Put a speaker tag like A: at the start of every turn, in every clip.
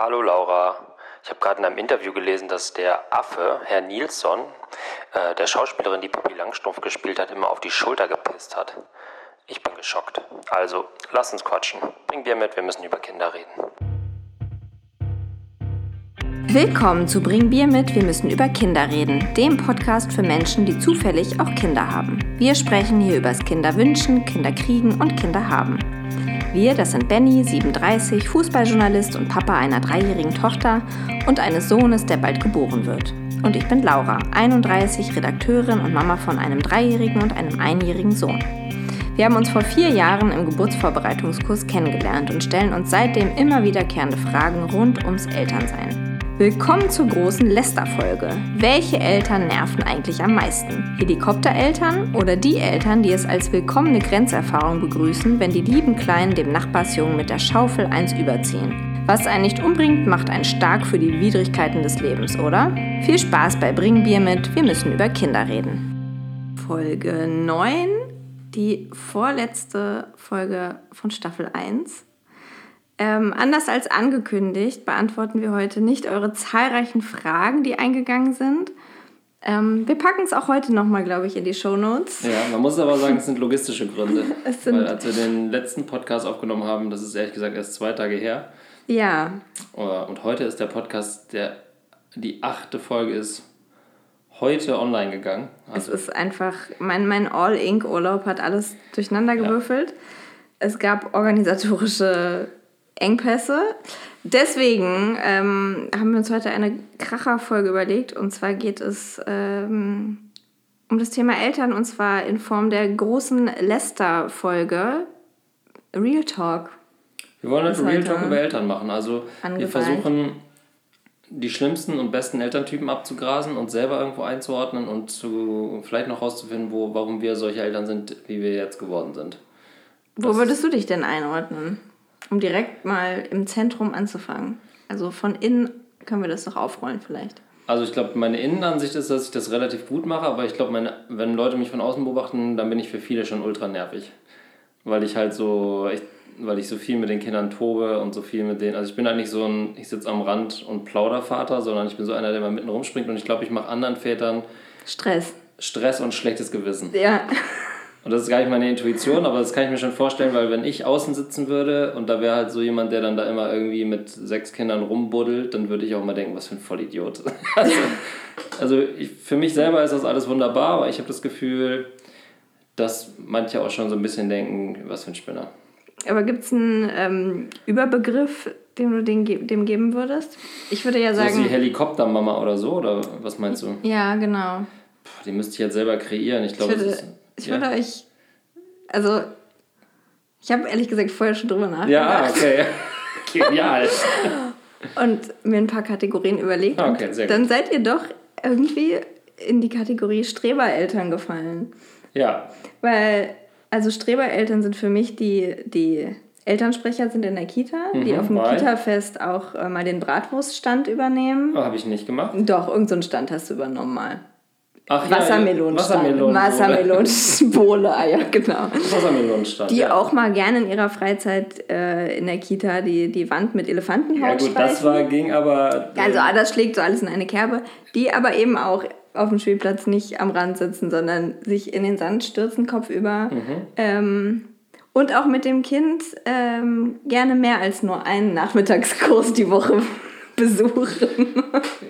A: Hallo Laura. Ich habe gerade in einem Interview gelesen, dass der Affe, Herr Nilsson, äh, der Schauspielerin, die Pippi Langstrumpf gespielt hat, immer auf die Schulter gepisst hat. Ich bin geschockt. Also, lass uns quatschen. Bring Bier mit, wir müssen über Kinder reden.
B: Willkommen zu Bring Bier mit, wir müssen über Kinder reden, dem Podcast für Menschen, die zufällig auch Kinder haben. Wir sprechen hier übers Kinderwünschen, Kinderkriegen und Kinderhaben. Wir, das sind Benny, 37, Fußballjournalist und Papa einer dreijährigen Tochter und eines Sohnes, der bald geboren wird. Und ich bin Laura, 31, Redakteurin und Mama von einem dreijährigen und einem einjährigen Sohn. Wir haben uns vor vier Jahren im Geburtsvorbereitungskurs kennengelernt und stellen uns seitdem immer wiederkehrende Fragen rund ums Elternsein. Willkommen zur großen Lester-Folge. Welche Eltern nerven eigentlich am meisten? Helikoptereltern oder die Eltern, die es als willkommene Grenzerfahrung begrüßen, wenn die lieben Kleinen dem Nachbarsjungen mit der Schaufel eins überziehen? Was einen nicht umbringt, macht einen stark für die Widrigkeiten des Lebens, oder? Viel Spaß bei Bring Bier mit, wir müssen über Kinder reden. Folge 9, die vorletzte Folge von Staffel 1. Ähm, anders als angekündigt beantworten wir heute nicht eure zahlreichen Fragen, die eingegangen sind. Ähm, wir packen es auch heute nochmal, glaube ich, in die Show Notes.
A: Ja, man muss aber sagen, es sind logistische Gründe. es sind weil als wir den letzten Podcast aufgenommen haben, das ist ehrlich gesagt erst zwei Tage her. Ja. Und heute ist der Podcast, der die achte Folge ist, heute online gegangen.
B: Also es ist einfach, mein, mein All-Ink-Urlaub hat alles durcheinander gewürfelt. Ja. Es gab organisatorische Engpässe. Deswegen ähm, haben wir uns heute eine Kracherfolge überlegt. Und zwar geht es ähm, um das Thema Eltern und zwar in Form der großen Lester-Folge Real Talk.
A: Wir wollen heute Real Talk über Eltern machen. Also angeballt. wir versuchen die schlimmsten und besten Elterntypen abzugrasen und selber irgendwo einzuordnen und zu, vielleicht noch rauszufinden, wo, warum wir solche Eltern sind, wie wir jetzt geworden sind.
B: Wo das würdest du dich denn einordnen? Um direkt mal im Zentrum anzufangen. Also von innen können wir das doch aufrollen vielleicht.
A: Also ich glaube, meine Innenansicht ist, dass ich das relativ gut mache, aber ich glaube, wenn Leute mich von außen beobachten, dann bin ich für viele schon ultra nervig. Weil ich halt so, ich, weil ich so viel mit den Kindern tobe und so viel mit denen. Also ich bin halt nicht so ein, ich sitze am Rand und Plaudervater, sondern ich bin so einer, der mal mitten rumspringt und ich glaube, ich mache anderen Vätern
B: Stress.
A: Stress und schlechtes Gewissen. Ja. Und das ist gar nicht meine Intuition, aber das kann ich mir schon vorstellen, weil wenn ich außen sitzen würde und da wäre halt so jemand, der dann da immer irgendwie mit sechs Kindern rumbuddelt, dann würde ich auch mal denken, was für ein Vollidiot. also, also ich, für mich selber ist das alles wunderbar, aber ich habe das Gefühl, dass manche auch schon so ein bisschen denken, was für ein Spinner.
B: Aber gibt es einen ähm, Überbegriff, den du den, dem geben würdest? Ich würde ja sagen.
A: So wie Helikoptermama oder so, oder was meinst du?
B: Ja, genau.
A: Puh, die müsste ich jetzt selber kreieren. Ich glaube,
B: ich ja. würde euch. Also, ich habe ehrlich gesagt vorher schon drüber nachgedacht. Ja, okay. Genial. und mir ein paar Kategorien überlegt. Ah, okay, sehr gut. Dann seid ihr doch irgendwie in die Kategorie Strebereltern gefallen. Ja. Weil, also Strebereltern sind für mich die, die Elternsprecher sind in der Kita, mhm, die auf dem Kita-Fest auch äh, mal den Bratwurststand übernehmen.
A: Oh, habe ich nicht gemacht.
B: Doch, irgendeinen so Stand hast du übernommen mal. Ach, Wassermelonenstand. Wassermelonenbowle, ah ja, genau. Wassermelonenstand. Die ja. auch mal gerne in ihrer Freizeit äh, in der Kita die, die Wand mit Elefantenhaut Ja gut,
A: streichen. das war, ging aber...
B: Äh, also ah, das schlägt so alles in eine Kerbe. Die aber eben auch auf dem Spielplatz nicht am Rand sitzen, sondern sich in den Sand stürzen, kopfüber. Mhm. Ähm, und auch mit dem Kind ähm, gerne mehr als nur einen Nachmittagskurs die Woche besuchen.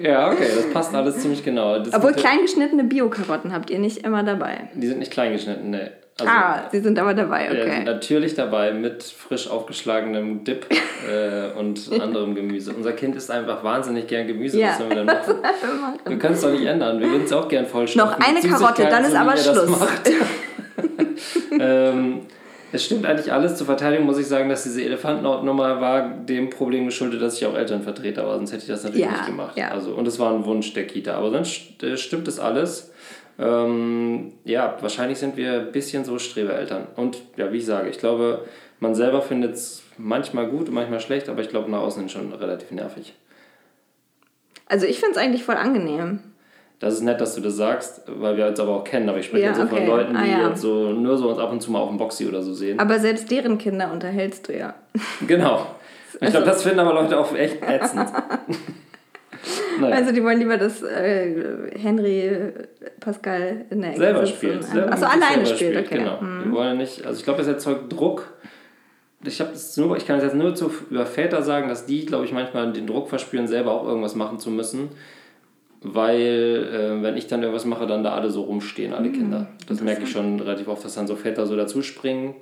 A: Ja, okay, das passt alles ziemlich genau. Das
B: Obwohl kleingeschnittene Bio-Karotten habt ihr nicht immer dabei.
A: Die sind nicht kleingeschnitten, ne.
B: Also, ah, sie sind aber dabei, okay. Ja, sind
A: natürlich dabei mit frisch aufgeschlagenem Dip äh, und anderem Gemüse. Unser Kind isst einfach wahnsinnig gern Gemüse. Ja, was sollen wir dann machen? Wir, wir können es doch nicht ändern. Wir würden es auch gern vollstopfen.
B: Noch eine Karotte, dann ist aber Schluss.
A: ähm, es stimmt eigentlich alles. Zur Verteidigung muss ich sagen, dass diese Elefantennummer war dem Problem geschuldet, dass ich auch Elternvertreter war. Sonst hätte ich das natürlich ja, nicht gemacht. Ja. Also, und es war ein Wunsch der Kita. Aber sonst äh, stimmt es alles. Ähm, ja, wahrscheinlich sind wir ein bisschen so Strebeeltern. Und ja, wie ich sage, ich glaube, man selber findet es manchmal gut und manchmal schlecht, aber ich glaube, nach außen schon relativ nervig.
B: Also ich finde es eigentlich voll angenehm.
A: Das ist nett, dass du das sagst, weil wir uns aber auch kennen. Aber ich spreche ja, jetzt so okay. von Leuten, die ah, ja. so nur so uns ab und zu mal auf dem Boxy oder so sehen.
B: Aber selbst deren Kinder unterhältst du ja.
A: Genau. Ich also, glaube, das finden aber Leute auch echt ätzend.
B: naja. Also die wollen lieber, dass äh, Henry Pascal in der Ecke selber spielt. Selber
A: Achso, alleine spielt, spielt, okay. Genau. Mhm. Wir wollen nicht, also ich glaube, es erzeugt Druck. Ich, nur, ich kann es jetzt nur zu, über Väter sagen, dass die, glaube ich, manchmal den Druck verspüren, selber auch irgendwas machen zu müssen. Weil, äh, wenn ich dann irgendwas mache, dann da alle so rumstehen, alle mhm. Kinder. Das merke ich schon relativ oft, dass dann so Väter so dazuspringen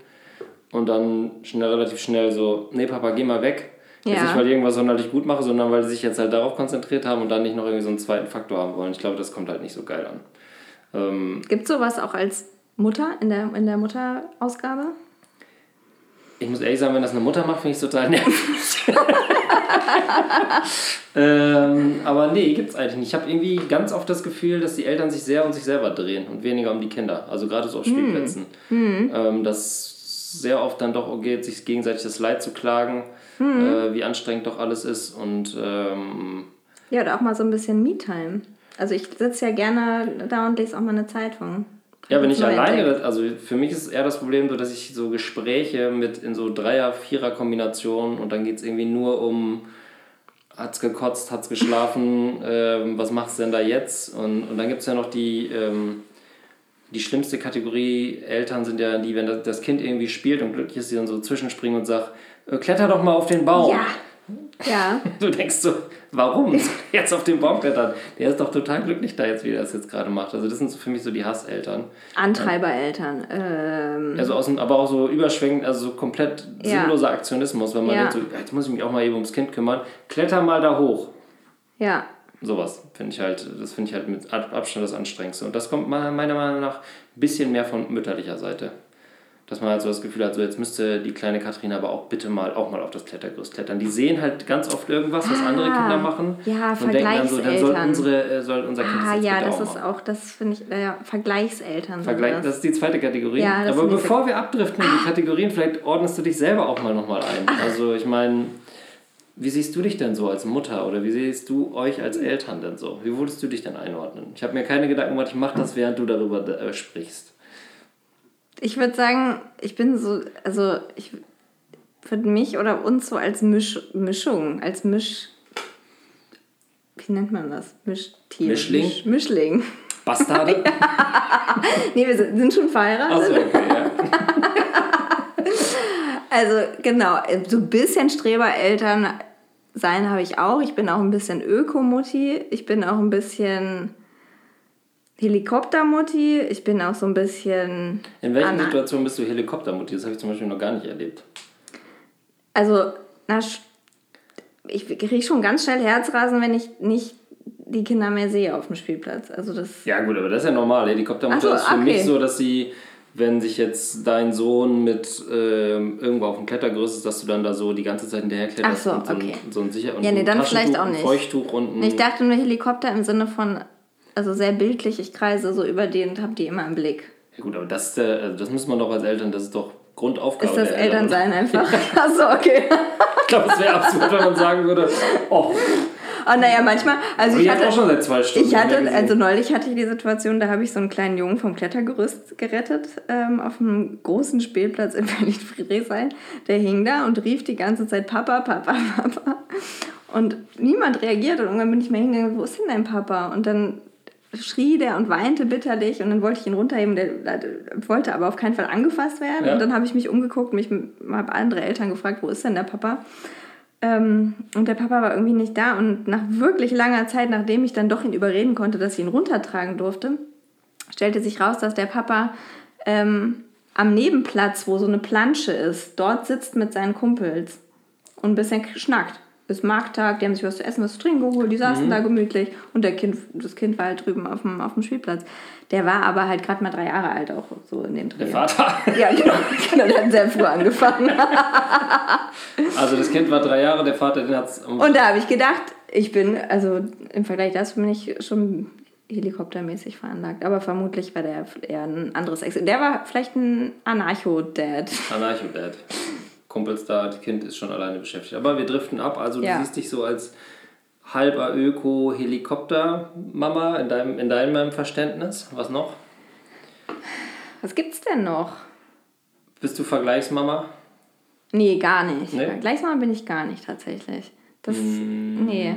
A: und dann schnell, relativ schnell so, nee, Papa, geh mal weg Jetzt nicht, weil ich irgendwas sonderlich gut mache, sondern weil sie sich jetzt halt darauf konzentriert haben und dann nicht noch irgendwie so einen zweiten Faktor haben wollen. Ich glaube, das kommt halt nicht so geil an.
B: Ähm, Gibt es sowas auch als Mutter in der, in der Mutterausgabe?
A: Ich muss ehrlich sagen, wenn das eine Mutter macht, finde ich es total nervig. ähm, aber nee, gibt es eigentlich nicht. Ich habe irgendwie ganz oft das Gefühl, dass die Eltern sich sehr um sich selber drehen und weniger um die Kinder. Also gerade so auf hm. Spielplätzen. Mm. Ähm, dass sehr oft dann doch geht, sich gegenseitig das Leid zu klagen mhm. äh, wie anstrengend doch alles ist. Und ähm,
B: ja, oder auch mal so ein bisschen Me-Time. Also ich sitze ja gerne da und lese auch mal eine Zeitung.
A: Ja, wenn ich alleine, also für mich ist eher das Problem so, dass ich so Gespräche mit in so Dreier-, Vierer-Kombinationen und dann geht es irgendwie nur um, hat's gekotzt, hat's geschlafen, ähm, was machst du denn da jetzt? Und, und dann gibt es ja noch die, ähm, die schlimmste Kategorie, Eltern sind ja die, wenn das Kind irgendwie spielt und glücklich ist, die dann so zwischenspringen und sagt, äh, kletter doch mal auf den Baum. Ja. Ja. Du denkst so, warum jetzt auf den Baum klettern? Der ist doch total glücklich da jetzt, wie er das jetzt gerade macht. Also das sind für mich so die Hasseltern.
B: Antreibereltern. Ähm.
A: Also aus dem, aber auch so überschwenkend, also so komplett sinnloser ja. Aktionismus, wenn man ja. denkt so, jetzt muss ich mich auch mal eben ums Kind kümmern. Kletter mal da hoch. Ja. Sowas finde ich halt, das finde ich halt mit Abstand das Anstrengendste. Und das kommt meiner Meinung nach ein bisschen mehr von mütterlicher Seite dass man halt so das Gefühl hat, so jetzt müsste die kleine Katrin aber auch bitte mal auch mal auf das Klettergerüst klettern. Die sehen halt ganz oft irgendwas, was ah, andere Kinder machen ja, und denken dann so, dann soll, unsere, äh, soll unser Kind ah,
B: das ja, das ist auch, das finde ich, äh, Vergleichseltern.
A: Vergleich, das. das ist die zweite Kategorie. Ja, aber bevor wir abdriften in die. Kategorien, vielleicht ordnest du dich selber auch mal nochmal ein. Ah. Also ich meine, wie siehst du dich denn so als Mutter oder wie siehst du euch als Eltern denn so? Wie würdest du dich denn einordnen? Ich habe mir keine Gedanken gemacht, ich mache das, während du darüber äh, sprichst.
B: Ich würde sagen, ich bin so, also ich würde mich oder uns so als Misch, Mischung, als Misch. Wie nennt man das? Mischtier. Mischling? Misch, Mischling. Bastarde? ja. Nee, wir sind, sind schon verheiratet. So, okay, ja. also genau, so ein bisschen Strebereltern sein habe ich auch. Ich bin auch ein bisschen Ökomutti. Ich bin auch ein bisschen Helikoptermutti. Ich bin auch so ein bisschen.
A: In welchen Situationen bist du Helikoptermutti? Das habe ich zum Beispiel noch gar nicht erlebt.
B: Also, na, ich kriege schon ganz schnell Herzrasen, wenn ich nicht die Kinder mehr sehe auf dem Spielplatz. Also das
A: ja, gut, aber das ist ja normal. Helikoptermutter so, ist für okay. mich so, dass sie, wenn sich jetzt dein Sohn mit äh, irgendwo auf dem Klettergerüst ist, dass du dann da so die ganze Zeit hinterher kletterst. Ach so, und so okay. Ein, so ein sicher und ja, nee, dann vielleicht
B: auch nicht. Feuchttuch und ich dachte nur Helikopter im Sinne von also sehr bildlich, ich kreise so über die und habe die immer im Blick.
A: Ja gut, aber das, äh, das muss man doch als Eltern, das ist doch Grundaufgabe.
B: Ist das Elternsein einfach? Achso, okay.
A: ich glaube, es wäre absurd, wenn man sagen würde, oh.
B: Oh, naja, manchmal. Also ich hatte auch schon seit zwei Stunden. Ich hatte, also neulich hatte ich die Situation, da habe ich so einen kleinen Jungen vom Klettergerüst gerettet ähm, auf einem großen Spielplatz in Berlin-Friedrichshain. Der hing da und rief die ganze Zeit Papa, Papa, Papa. Und niemand reagiert. Und irgendwann bin ich mir hingegangen, wo ist denn dein Papa? Und dann schrie der und weinte bitterlich und dann wollte ich ihn runterheben, der, der wollte aber auf keinen Fall angefasst werden. Ja. Und dann habe ich mich umgeguckt und mich habe andere Eltern gefragt, wo ist denn der Papa? Ähm, und der Papa war irgendwie nicht da und nach wirklich langer Zeit, nachdem ich dann doch ihn überreden konnte, dass ich ihn runtertragen durfte, stellte sich raus, dass der Papa ähm, am Nebenplatz, wo so eine Plansche ist, dort sitzt mit seinen Kumpels und ein bisschen schnackt ist Markttag, die haben sich was zu essen, was zu trinken geholt, die saßen mhm. da gemütlich und der kind, das Kind war halt drüben auf dem, auf dem Spielplatz. Der war aber halt gerade mal drei Jahre alt auch so in dem Dreh. Der Vater? Ja, genau, genau der hat sehr früh angefangen.
A: also das Kind war drei Jahre, der Vater, den hat's...
B: Um und da habe ich gedacht, ich bin, also im Vergleich dazu bin ich schon helikoptermäßig veranlagt. Aber vermutlich war der eher ein anderes Ex. Der war vielleicht ein Anarcho-Dad.
A: Anarcho-Dad. Kumpels da, das Kind ist schon alleine beschäftigt. Aber wir driften ab, also ja. du siehst dich so als halber Öko-Helikopter-Mama in deinem, in deinem Verständnis. Was noch?
B: Was gibt's denn noch?
A: Bist du Vergleichsmama?
B: Nee, gar nicht. Nee? Vergleichsmama bin ich gar nicht tatsächlich. Das, mm. Nee.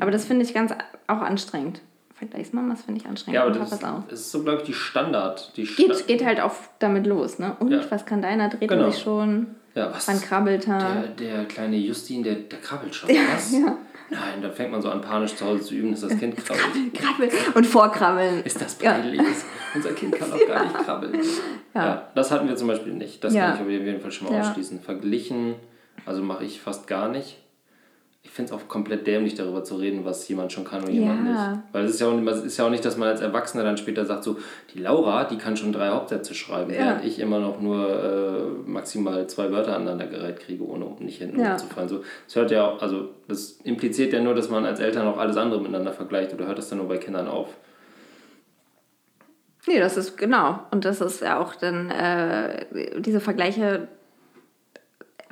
B: Aber das finde ich ganz auch anstrengend. Vergleichsmamas finde ich anstrengend. Ja, aber
A: das ist, ist so, glaube ich, die Standard. Die
B: geht, Sta geht halt auch damit los, ne? Und ja. was kann deiner? Dreht genau. sich schon? Ja, was? Wann
A: krabbelt er? Der, der kleine Justin, der, der krabbelt schon. Ja, was? Ja. Nein, da fängt man so an, panisch zu Hause zu üben, dass das Kind krabbelt.
B: Krabbel, und vorkrabbeln.
A: Ist das peinlich? Ja. Unser Kind kann doch gar nicht krabbeln. Ja. ja. das hatten wir zum Beispiel nicht. Das kann ich auf jeden Fall schon mal ausschließen. Verglichen, also mache ich fast gar nicht ich finde es auch komplett dämlich, darüber zu reden, was jemand schon kann und ja. jemand nicht. Weil es ist ja, auch, es ist ja auch nicht, dass man als Erwachsener dann später sagt, so, die Laura, die kann schon drei Hauptsätze schreiben, ja. während ich immer noch nur äh, maximal zwei Wörter aneinandergereiht kriege, ohne nicht hinten ja. zu fallen. So, das hört ja auch, also das impliziert ja nur, dass man als Eltern auch alles andere miteinander vergleicht oder hört das dann nur bei Kindern auf?
B: Nee, das ist genau. Und das ist ja auch dann, äh, diese Vergleiche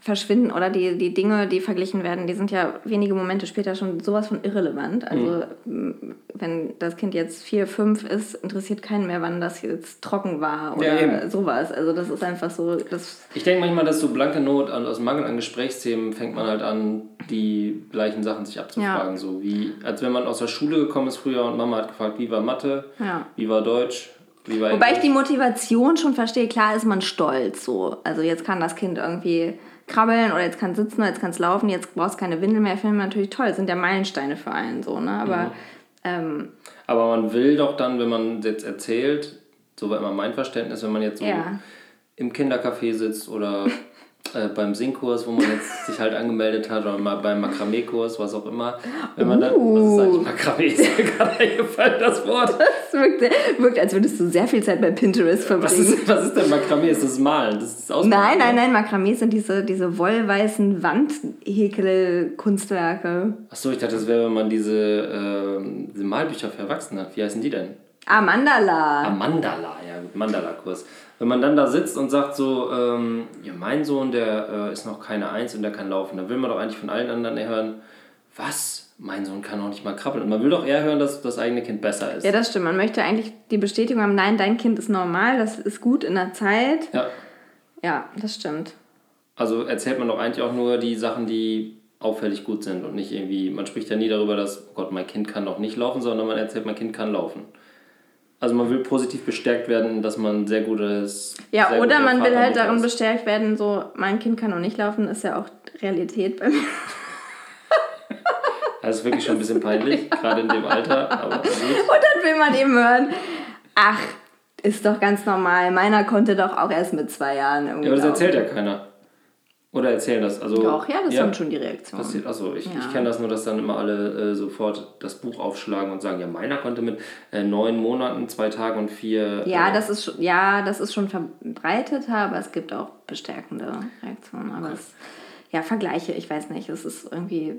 B: verschwinden oder die, die Dinge, die verglichen werden, die sind ja wenige Momente später schon sowas von irrelevant. Also mhm. wenn das Kind jetzt vier, fünf ist, interessiert keinen mehr, wann das jetzt trocken war oder ja, sowas. Also das ist einfach so. Das
A: ich denke manchmal, dass so blanke Not aus Mangel an Gesprächsthemen fängt man halt an, die gleichen Sachen sich abzufragen. Ja. So wie, als wenn man aus der Schule gekommen ist früher und Mama hat gefragt, wie war Mathe, ja. wie war Deutsch,
B: Wobei ich die Motivation schon verstehe, klar ist man stolz so. Also jetzt kann das Kind irgendwie krabbeln oder jetzt kann es sitzen oder jetzt kann es laufen, jetzt brauchst keine Windel mehr, finden wir natürlich toll. Das sind ja Meilensteine für einen so, ne? Aber, mhm. ähm,
A: Aber man will doch dann, wenn man jetzt erzählt, so war immer mein Verständnis, wenn man jetzt so ja. im Kindercafé sitzt oder äh, beim Singkurs, wo man jetzt sich halt angemeldet hat, oder mal beim Makramee-Kurs, was auch immer. Wenn man dann, was ist eigentlich Makramee? Ist mir gerade eingefallen, das Wort.
B: Das wirkt, wirkt, als würdest du sehr viel Zeit bei Pinterest verbringen.
A: Was ist, was ist denn Makramee? Ist das Malen? Das ist
B: das nein, nein, nein, Makramee sind diese, diese wollweißen Wandhäkel-Kunstwerke.
A: Achso, ich dachte, das wäre, wenn man diese, äh, diese Malbücher für Erwachsene hat. Wie heißen die denn?
B: Amandala.
A: Amandala, ja, Mandala-Kurs wenn man dann da sitzt und sagt so, ähm, ja, mein Sohn, der äh, ist noch keine Eins und der kann laufen, dann will man doch eigentlich von allen anderen hören, was? Mein Sohn kann noch nicht mal krabbeln. Und man will doch eher hören, dass das eigene Kind besser ist.
B: Ja, das stimmt. Man möchte eigentlich die Bestätigung haben, nein, dein Kind ist normal, das ist gut in der Zeit. Ja. Ja, das stimmt.
A: Also erzählt man doch eigentlich auch nur die Sachen, die auffällig gut sind und nicht irgendwie, man spricht ja nie darüber, dass, oh Gott, mein Kind kann noch nicht laufen, sondern man erzählt, mein Kind kann laufen. Also man will positiv bestärkt werden, dass man sehr gutes.
B: Ja, sehr oder man will halt darin ist. bestärkt werden, so mein Kind kann noch nicht laufen, ist ja auch Realität bei mir.
A: Das ist wirklich schon ein bisschen peinlich, gerade in dem Alter. Aber
B: Und dann will man eben hören, ach, ist doch ganz normal. Meiner konnte doch auch erst mit zwei Jahren
A: irgendwie. Ja, aber das erzählt ja keiner. Oder erzählen das? Also,
B: Doch, ja, das ja, sind schon die Reaktionen.
A: Passiert, achso, ich, ja. ich kenne das nur, dass dann immer alle äh, sofort das Buch aufschlagen und sagen, ja, meiner konnte mit äh, neun Monaten, zwei Tagen und vier.
B: Ja, äh, das ist schon, ja, das ist schon verbreitet, aber es gibt auch bestärkende Reaktionen. Aber okay. es, ja, Vergleiche, ich weiß nicht, es ist irgendwie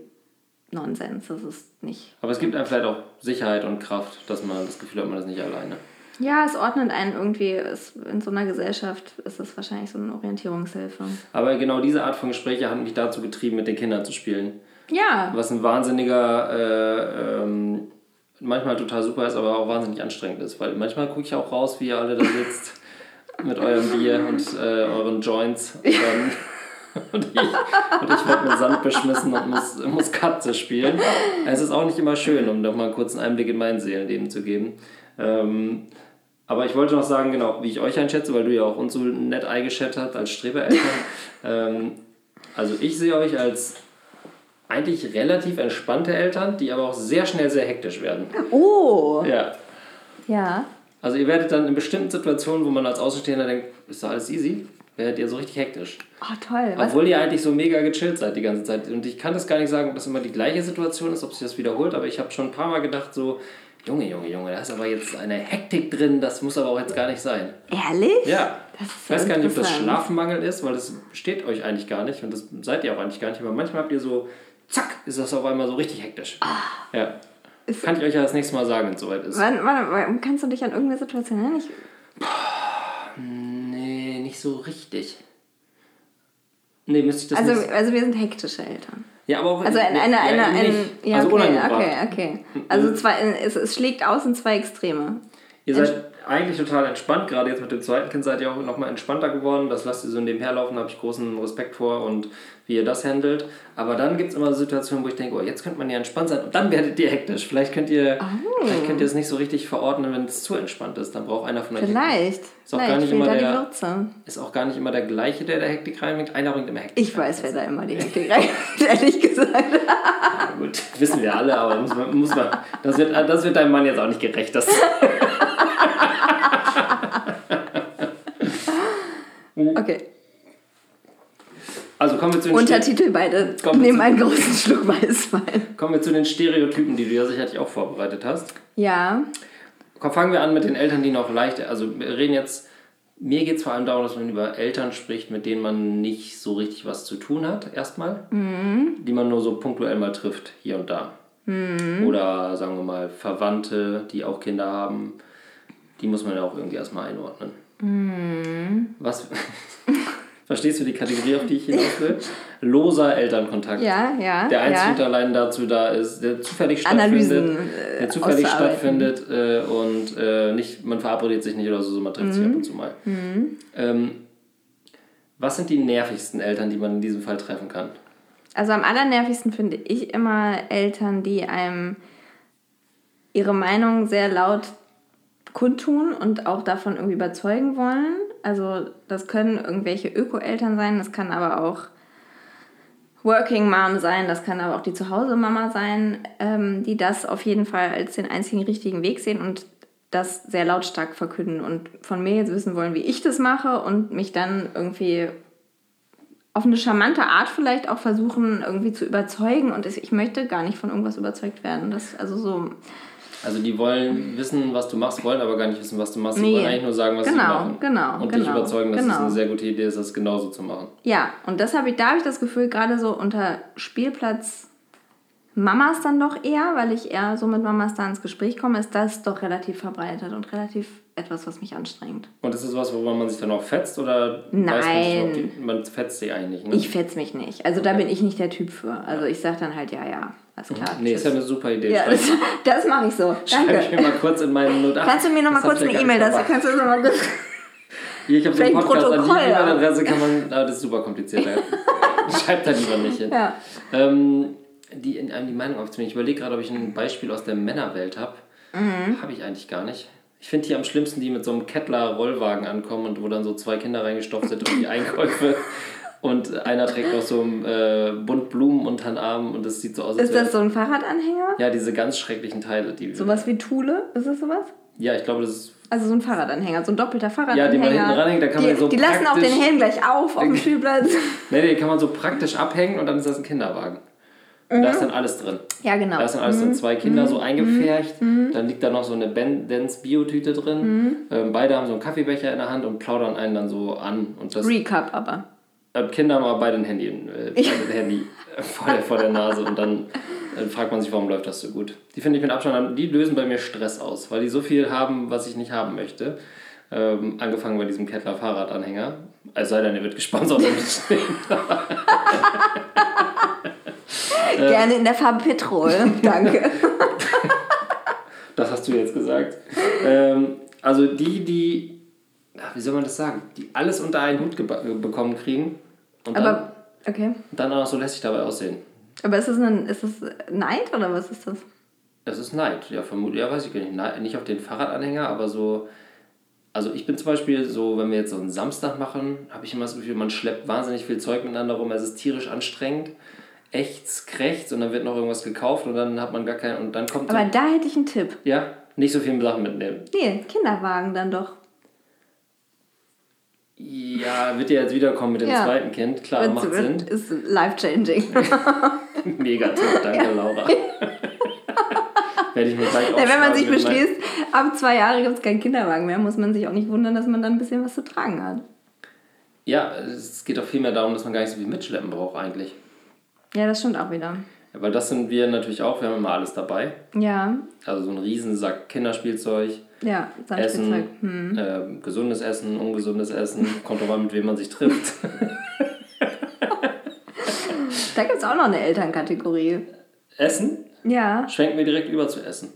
B: Nonsens, das ist nicht.
A: Aber es gibt einem vielleicht auch Sicherheit und Kraft, dass man das Gefühl hat, man ist nicht alleine.
B: Ja, es ordnet einen irgendwie, es, in so einer Gesellschaft ist das wahrscheinlich so eine Orientierungshilfe.
A: Aber genau diese Art von Gespräche hat mich dazu getrieben, mit den Kindern zu spielen.
B: Ja.
A: Was ein wahnsinniger, äh, ähm, manchmal total super ist, aber auch wahnsinnig anstrengend ist. Weil manchmal gucke ich auch raus, wie ihr alle da sitzt mit eurem Bier und äh, euren Joints. Und, dann, und ich, und ich werde mit Sand beschmissen und muss, muss Katze spielen. Es ist auch nicht immer schön, um doch mal einen kurzen Einblick in mein Seelenleben zu geben. Ähm, aber ich wollte noch sagen, genau, wie ich euch einschätze, weil du ja auch uns so nett eingeschätzt hast als Strebereltern. ähm, also ich sehe euch als eigentlich relativ entspannte Eltern, die aber auch sehr schnell sehr hektisch werden.
B: Oh!
A: Ja.
B: Ja.
A: Also ihr werdet dann in bestimmten Situationen, wo man als Außenstehender denkt, ist doch alles easy, werdet ihr so richtig hektisch.
B: Oh, toll.
A: Obwohl Was? ihr eigentlich so mega gechillt seid die ganze Zeit. Und ich kann das gar nicht sagen, ob das immer die gleiche Situation ist, ob sich das wiederholt, aber ich habe schon ein paar Mal gedacht, so, Junge, Junge, Junge, da ist aber jetzt eine Hektik drin, das muss aber auch jetzt gar nicht sein.
B: Ehrlich?
A: Ja. ich weiß gar nicht, ob das Schlafmangel ist, weil das steht euch eigentlich gar nicht und das seid ihr auch eigentlich gar nicht, aber manchmal habt ihr so, zack, ist das auf einmal so richtig hektisch. Ah. Ja. Ist Kann ich euch ja das nächste Mal sagen, wenn es soweit ist.
B: Wann, wann, kannst du dich an irgendeine Situation erinnern? Ich...
A: Nee, nicht so richtig. Nee, müsste ich das
B: also,
A: nicht...
B: Also wir sind hektische Eltern.
A: Ja, aber auch
B: also in einer, einer, ein, ja, also okay, okay, okay. Also zwei, es, es schlägt aus in zwei Extreme.
A: Ihr seid eigentlich total entspannt, gerade jetzt mit dem zweiten Kind seid ihr auch nochmal entspannter geworden. Das lasst ihr so nebenher laufen, da habe ich großen Respekt vor und wie ihr das handelt. Aber dann gibt es immer Situationen, wo ich denke, oh, jetzt könnte man ja entspannt sein und dann werdet ihr hektisch. Vielleicht könnt ihr, oh. vielleicht könnt ihr es nicht so richtig verordnen, wenn es zu entspannt ist. Dann braucht einer von euch. Vielleicht. Ist auch
B: vielleicht
A: gar nicht immer der, Ist auch gar nicht immer der gleiche, der der Hektik reinbringt. Einer bringt immer
B: Hektik. Ich weiß, wer da immer die Hektik reinbringt, ehrlich gesagt.
A: Ja, gut, wissen wir alle, aber muss man, muss man, das, wird, das wird deinem Mann jetzt auch nicht gerecht. Das
B: okay.
A: Also kommen wir zu
B: den Untertitel beide nehmen einen großen Schluck Weißwein.
A: Kommen wir zu den Stereotypen, die du ja sicherlich auch vorbereitet hast.
B: Ja.
A: Fangen wir an mit den Eltern, die noch leicht, also wir reden jetzt, mir geht es vor allem darum, dass man über Eltern spricht, mit denen man nicht so richtig was zu tun hat, erstmal. Mhm. Die man nur so punktuell mal trifft, hier und da. Mhm. Oder sagen wir mal Verwandte, die auch Kinder haben. Die muss man ja auch irgendwie erstmal einordnen. Mhm. Was, Verstehst du die Kategorie, auf die ich hinaus will? Loser Elternkontakt.
B: Ja, ja.
A: Der einzig ja. und allein dazu da ist, der zufällig Analysen, stattfindet. Der zufällig stattfindet äh, und äh, nicht, man verabredet sich nicht oder so, man trifft mhm. sich ab und zu mal. Mhm. Ähm, was sind die nervigsten Eltern, die man in diesem Fall treffen kann?
B: Also am allernervigsten finde ich immer Eltern, die einem ihre Meinung sehr laut kundtun und auch davon irgendwie überzeugen wollen also das können irgendwelche Öko-Eltern sein, das kann aber auch Working Mom sein, das kann aber auch die Zuhause-Mama sein, ähm, die das auf jeden Fall als den einzigen richtigen Weg sehen und das sehr lautstark verkünden und von mir jetzt wissen wollen, wie ich das mache und mich dann irgendwie auf eine charmante Art vielleicht auch versuchen, irgendwie zu überzeugen. Und ich möchte gar nicht von irgendwas überzeugt werden. Das, also so
A: also die wollen wissen, was du machst, wollen aber gar nicht wissen, was du machst. Sie nee. wollen eigentlich nur sagen, was
B: genau,
A: sie machen.
B: Genau,
A: Und
B: genau,
A: dich überzeugen, dass genau. es eine sehr gute Idee ist, das genauso zu machen.
B: Ja, und das habe ich, da habe ich das Gefühl, gerade so unter Spielplatz Mamas dann doch eher, weil ich eher so mit Mamas da ins Gespräch komme, ist das doch relativ verbreitet und relativ etwas, was mich anstrengt.
A: Und ist das was, worüber man sich dann auch fetzt oder
B: Nein.
A: Nicht, die, man fetzt sich eigentlich nicht? Ne?
B: Ich fetz mich nicht. Also okay. da bin ich nicht der Typ für. Also ich sage dann halt, ja, ja, alles klar.
A: Nee, tschüss. ist ja eine super Idee.
B: Ja, das, das mache ich so. Danke.
A: Schreibe ich mir mal kurz in meinen Not
B: Kannst du mir noch mal kurz eine E-Mail, das kannst du noch mal kurz...
A: Hier, ich habe einen Podcast Protokoll, an die E-Mail-Adresse, kann man... Ah, das ist super kompliziert. Schreibt da lieber nicht hin.
B: Ja.
A: Ähm, die, die Meinung aufzunehmen. Ich überlege gerade, ob ich ein Beispiel aus der Männerwelt habe. Mhm. Habe ich eigentlich gar nicht. Ich finde die am schlimmsten, die mit so einem Kettler-Rollwagen ankommen und wo dann so zwei Kinder reingestopft sind und die Einkäufe. Und einer trägt noch so ein äh, Bunt Blumen unter den Arm und das sieht so aus.
B: Ist das so ein Fahrradanhänger?
A: Ja, diese ganz schrecklichen Teile. Die
B: sowas wie Thule? Ist das sowas?
A: Ja, ich glaube, das ist.
B: Also so ein Fahrradanhänger, so ein doppelter Fahrradanhänger. Ja,
A: die man hinten ranhängt, da kann
B: die,
A: man so.
B: Die lassen auch den Helm gleich auf auf dem Spielplatz.
A: nee, den kann man so praktisch abhängen und dann ist das ein Kinderwagen. Mhm. Da ist dann alles drin.
B: Ja, genau.
A: Da ist dann alles mhm. drin. Zwei Kinder mhm. so eingepfercht. Mhm. Dann liegt da noch so eine Dance Biotüte drin. Mhm. Ähm, beide haben so einen Kaffeebecher in der Hand und plaudern einen dann so an. Und das,
B: Recap aber.
A: Äh, Kinder haben aber beide ein Handy, äh, beide Handy vor, der, vor der Nase und dann äh, fragt man sich, warum läuft das so gut. Die finde ich mit Abstand, die lösen bei mir Stress aus, weil die so viel haben, was ich nicht haben möchte. Ähm, angefangen bei diesem Kettler Fahrradanhänger. Es sei denn, er wird gesponsert.
B: Gerne in der Farbe Petrol. Danke.
A: das hast du jetzt gesagt. Ähm, also die, die, wie soll man das sagen, die alles unter einen Hut bekommen kriegen und
B: Aber, dann, okay.
A: dann auch noch so lässig dabei aussehen.
B: Aber ist das, ein, ist das Neid oder was ist das?
A: Das ist Neid, ja, vermutlich, ja, weiß ich gar nicht. Nicht auf den Fahrradanhänger, aber so. Also ich bin zum Beispiel so, wenn wir jetzt so einen Samstag machen, habe ich immer das Gefühl, man schleppt wahnsinnig viel Zeug miteinander rum, es ist tierisch anstrengend ächzt, krächzt und dann wird noch irgendwas gekauft und dann hat man gar keinen und dann kommt.
B: Aber da hätte ich einen Tipp.
A: Ja, nicht so viele Sachen mitnehmen.
B: Nee, Kinderwagen dann doch.
A: Ja, wird ja jetzt wiederkommen mit dem ja. zweiten Kind. Klar, wird, macht Sinn.
B: Ist life-changing.
A: Mega Tipp, danke ja. Laura. Werde ich mir gleich ja,
B: Wenn man sich beschließt, ab zwei Jahren gibt es keinen Kinderwagen mehr, muss man sich auch nicht wundern, dass man dann ein bisschen was zu tragen hat.
A: Ja, es geht auch viel mehr darum, dass man gar nicht so viel mitschleppen braucht eigentlich.
B: Ja, das stimmt auch wieder.
A: Ja, weil das sind wir natürlich auch, wir haben immer alles dabei.
B: Ja.
A: Also so ein Riesensack Kinderspielzeug.
B: Ja,
A: Essen, hm. äh, gesundes Essen, ungesundes Essen, kommt drauf an, mit wem man sich trifft.
B: Da gibt es auch noch eine Elternkategorie.
A: Essen? Ja. Schwenken wir direkt über zu Essen.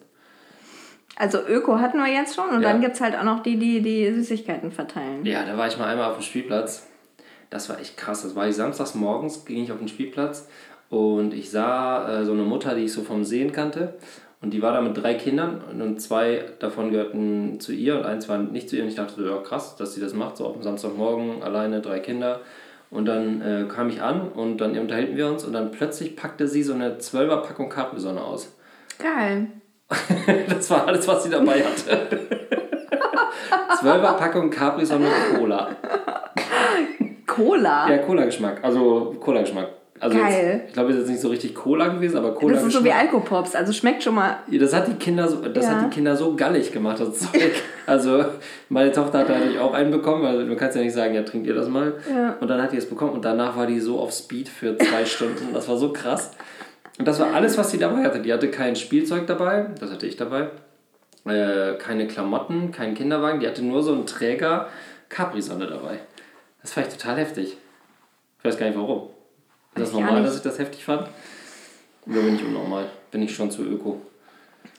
B: Also Öko hatten wir jetzt schon und ja. dann gibt es halt auch noch die, die die Süßigkeiten verteilen.
A: Ja, da war ich mal einmal auf dem Spielplatz. Das war echt krass. Das war ich samstags morgens, ging ich auf den Spielplatz und ich sah äh, so eine Mutter, die ich so vom Sehen kannte. Und die war da mit drei Kindern und zwei davon gehörten zu ihr und eins war nicht zu ihr. Und ich dachte so, ja krass, dass sie das macht, so auf dem Samstagmorgen alleine, drei Kinder. Und dann äh, kam ich an und dann unterhielten wir uns und dann plötzlich packte sie so eine 12er Packung Capri-Sonne aus. Geil. das war alles, was sie dabei hatte. 12er Packung Capri-Sonne Cola. Cola? Ja, Cola-Geschmack. Also Cola-Geschmack. Also Geil. Jetzt, ich glaube, es ist jetzt nicht so richtig Cola gewesen, aber Cola.
B: Das ist so wie Alkopops, also schmeckt schon mal.
A: Ja, das hat die Kinder so, das ja. hat die Kinder so gallig gemacht, das Zeug. also meine Tochter hat natürlich auch einen bekommen, weil du kannst ja nicht sagen, ja, trinkt ihr das mal. Ja. Und dann hat die es bekommen und danach war die so auf Speed für zwei Stunden. Das war so krass. Und das war alles, was sie dabei hatte. Die hatte kein Spielzeug dabei, das hatte ich dabei. Äh, keine Klamotten, keinen Kinderwagen. Die hatte nur so einen Träger Capri-Sonne dabei. Das fand ich total heftig. Ich weiß gar nicht warum. Ist das normal, dass ich das heftig fand? Oder bin ich unnormal? Bin ich schon zu öko?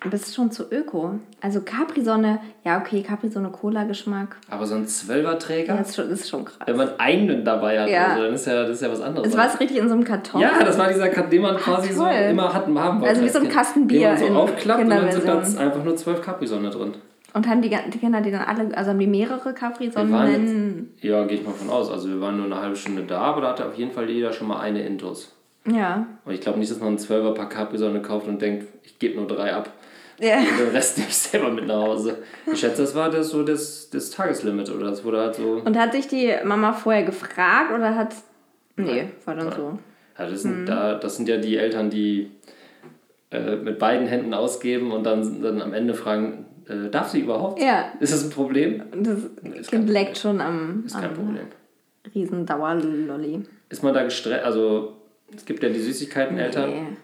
B: Du bist schon zu öko. Also Capri-Sonne, ja okay, Capri-Sonne Cola-Geschmack.
A: Aber so ein Zwölferträger? Ja, das ist schon, das ist schon krass. Wenn man einen dabei hat, ja. also, dann ist ja, das ist ja was anderes.
B: Das war es richtig in so einem Karton?
A: Ja, das war dieser Karton, den man quasi Ach, so immer hat, haben wollte. Also wie so ein Kasten Bier. Den man so aufklappt und dann sind da einfach nur zwölf Capri-Sonne drin.
B: Und haben die, die Kinder die dann alle, also haben die mehrere Capri-Sonnen?
A: Ja, gehe ich mal von aus. Also wir waren nur eine halbe Stunde da, aber da hatte auf jeden Fall jeder schon mal eine Intus. Ja. Und ich glaube nicht, dass man einen Zwölfer Pack Capri-Sonne kauft und denkt, ich gebe nur drei ab. Ja. Und den Rest nehme ich selber mit nach Hause. Ich schätze, das war das so das, das Tageslimit oder das wurde halt so.
B: Und hat sich die Mama vorher gefragt oder hat. Nee, war dann ja. so.
A: Ja, das sind, mhm. da, das sind ja die Eltern, die äh, mit beiden Händen ausgeben und dann, dann am Ende fragen, äh, darf sie überhaupt? Ja. Ist das ein Problem?
B: Das Kind leckt schon am, ist kein am Problem. Riesendauerlolli.
A: Ist man da gestresst? Also, es gibt ja die Süßigkeiten-Eltern. Nee.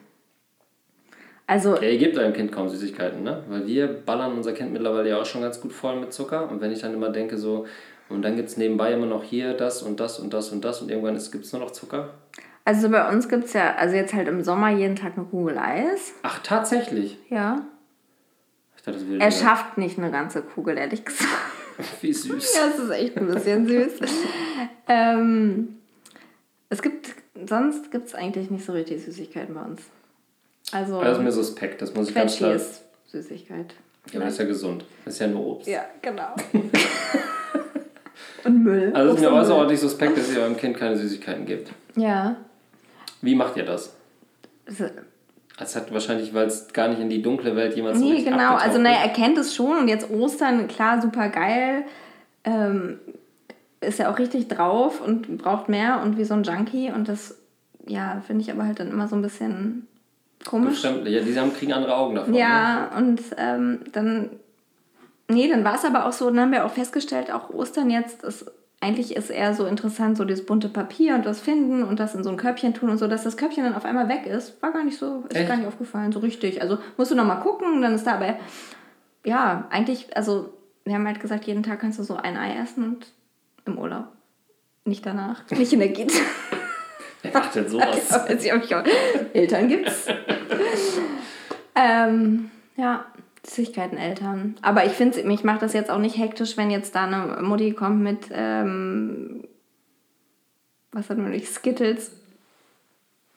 A: Also, ja, ihr gebt eurem Kind kaum Süßigkeiten, ne? Weil wir ballern unser Kind mittlerweile ja auch schon ganz gut voll mit Zucker. Und wenn ich dann immer denke, so, und dann gibt es nebenbei immer noch hier das und das und das und das und irgendwann gibt es nur noch Zucker.
B: Also bei uns gibt es ja, also jetzt halt im Sommer jeden Tag eine Kugel Eis.
A: Ach, tatsächlich? Ja.
B: Er schafft nicht eine ganze Kugel, ehrlich gesagt. Wie süß. ja, es ist echt ein bisschen süß. ähm, es gibt, sonst gibt es eigentlich nicht so richtig Süßigkeiten bei uns. Also,
A: das ist mir suspekt, das muss ich ganz klar... ist
B: Süßigkeit.
A: Ja, aber das ist ja gesund. Das ist ja nur Obst.
B: Ja, genau. Und Müll.
A: Also es ist mir außerordentlich suspekt, dass ihr eurem Kind keine Süßigkeiten gebt. Ja. Wie macht ihr das? Es hat wahrscheinlich, weil es gar nicht in die dunkle Welt jemals
B: Nee, so genau. Also, naja, er kennt es schon und jetzt Ostern, klar, super geil. Ähm, ist ja auch richtig drauf und braucht mehr und wie so ein Junkie und das, ja, finde ich aber halt dann immer so ein bisschen komisch.
A: Bestimmt, ja, die haben, kriegen andere Augen davon.
B: Ja, ne? und ähm, dann, nee, dann war es aber auch so, dann haben wir auch festgestellt, auch Ostern jetzt ist eigentlich ist eher so interessant, so dieses bunte Papier und das finden und das in so ein Körbchen tun und so, dass das Körbchen dann auf einmal weg ist. War gar nicht so, ist Echt? gar nicht aufgefallen, so richtig. Also musst du nochmal gucken, dann ist da, aber ja, eigentlich, also wir haben halt gesagt, jeden Tag kannst du so ein Ei essen und im Urlaub. Nicht danach, nicht in der Git. Wer macht denn sowas? Eltern gibt's. ähm, ja. Süßigkeiten-Eltern. Aber ich finde, mich macht das jetzt auch nicht hektisch, wenn jetzt da eine Mutti kommt mit, ähm, was hat man nicht, Skittles.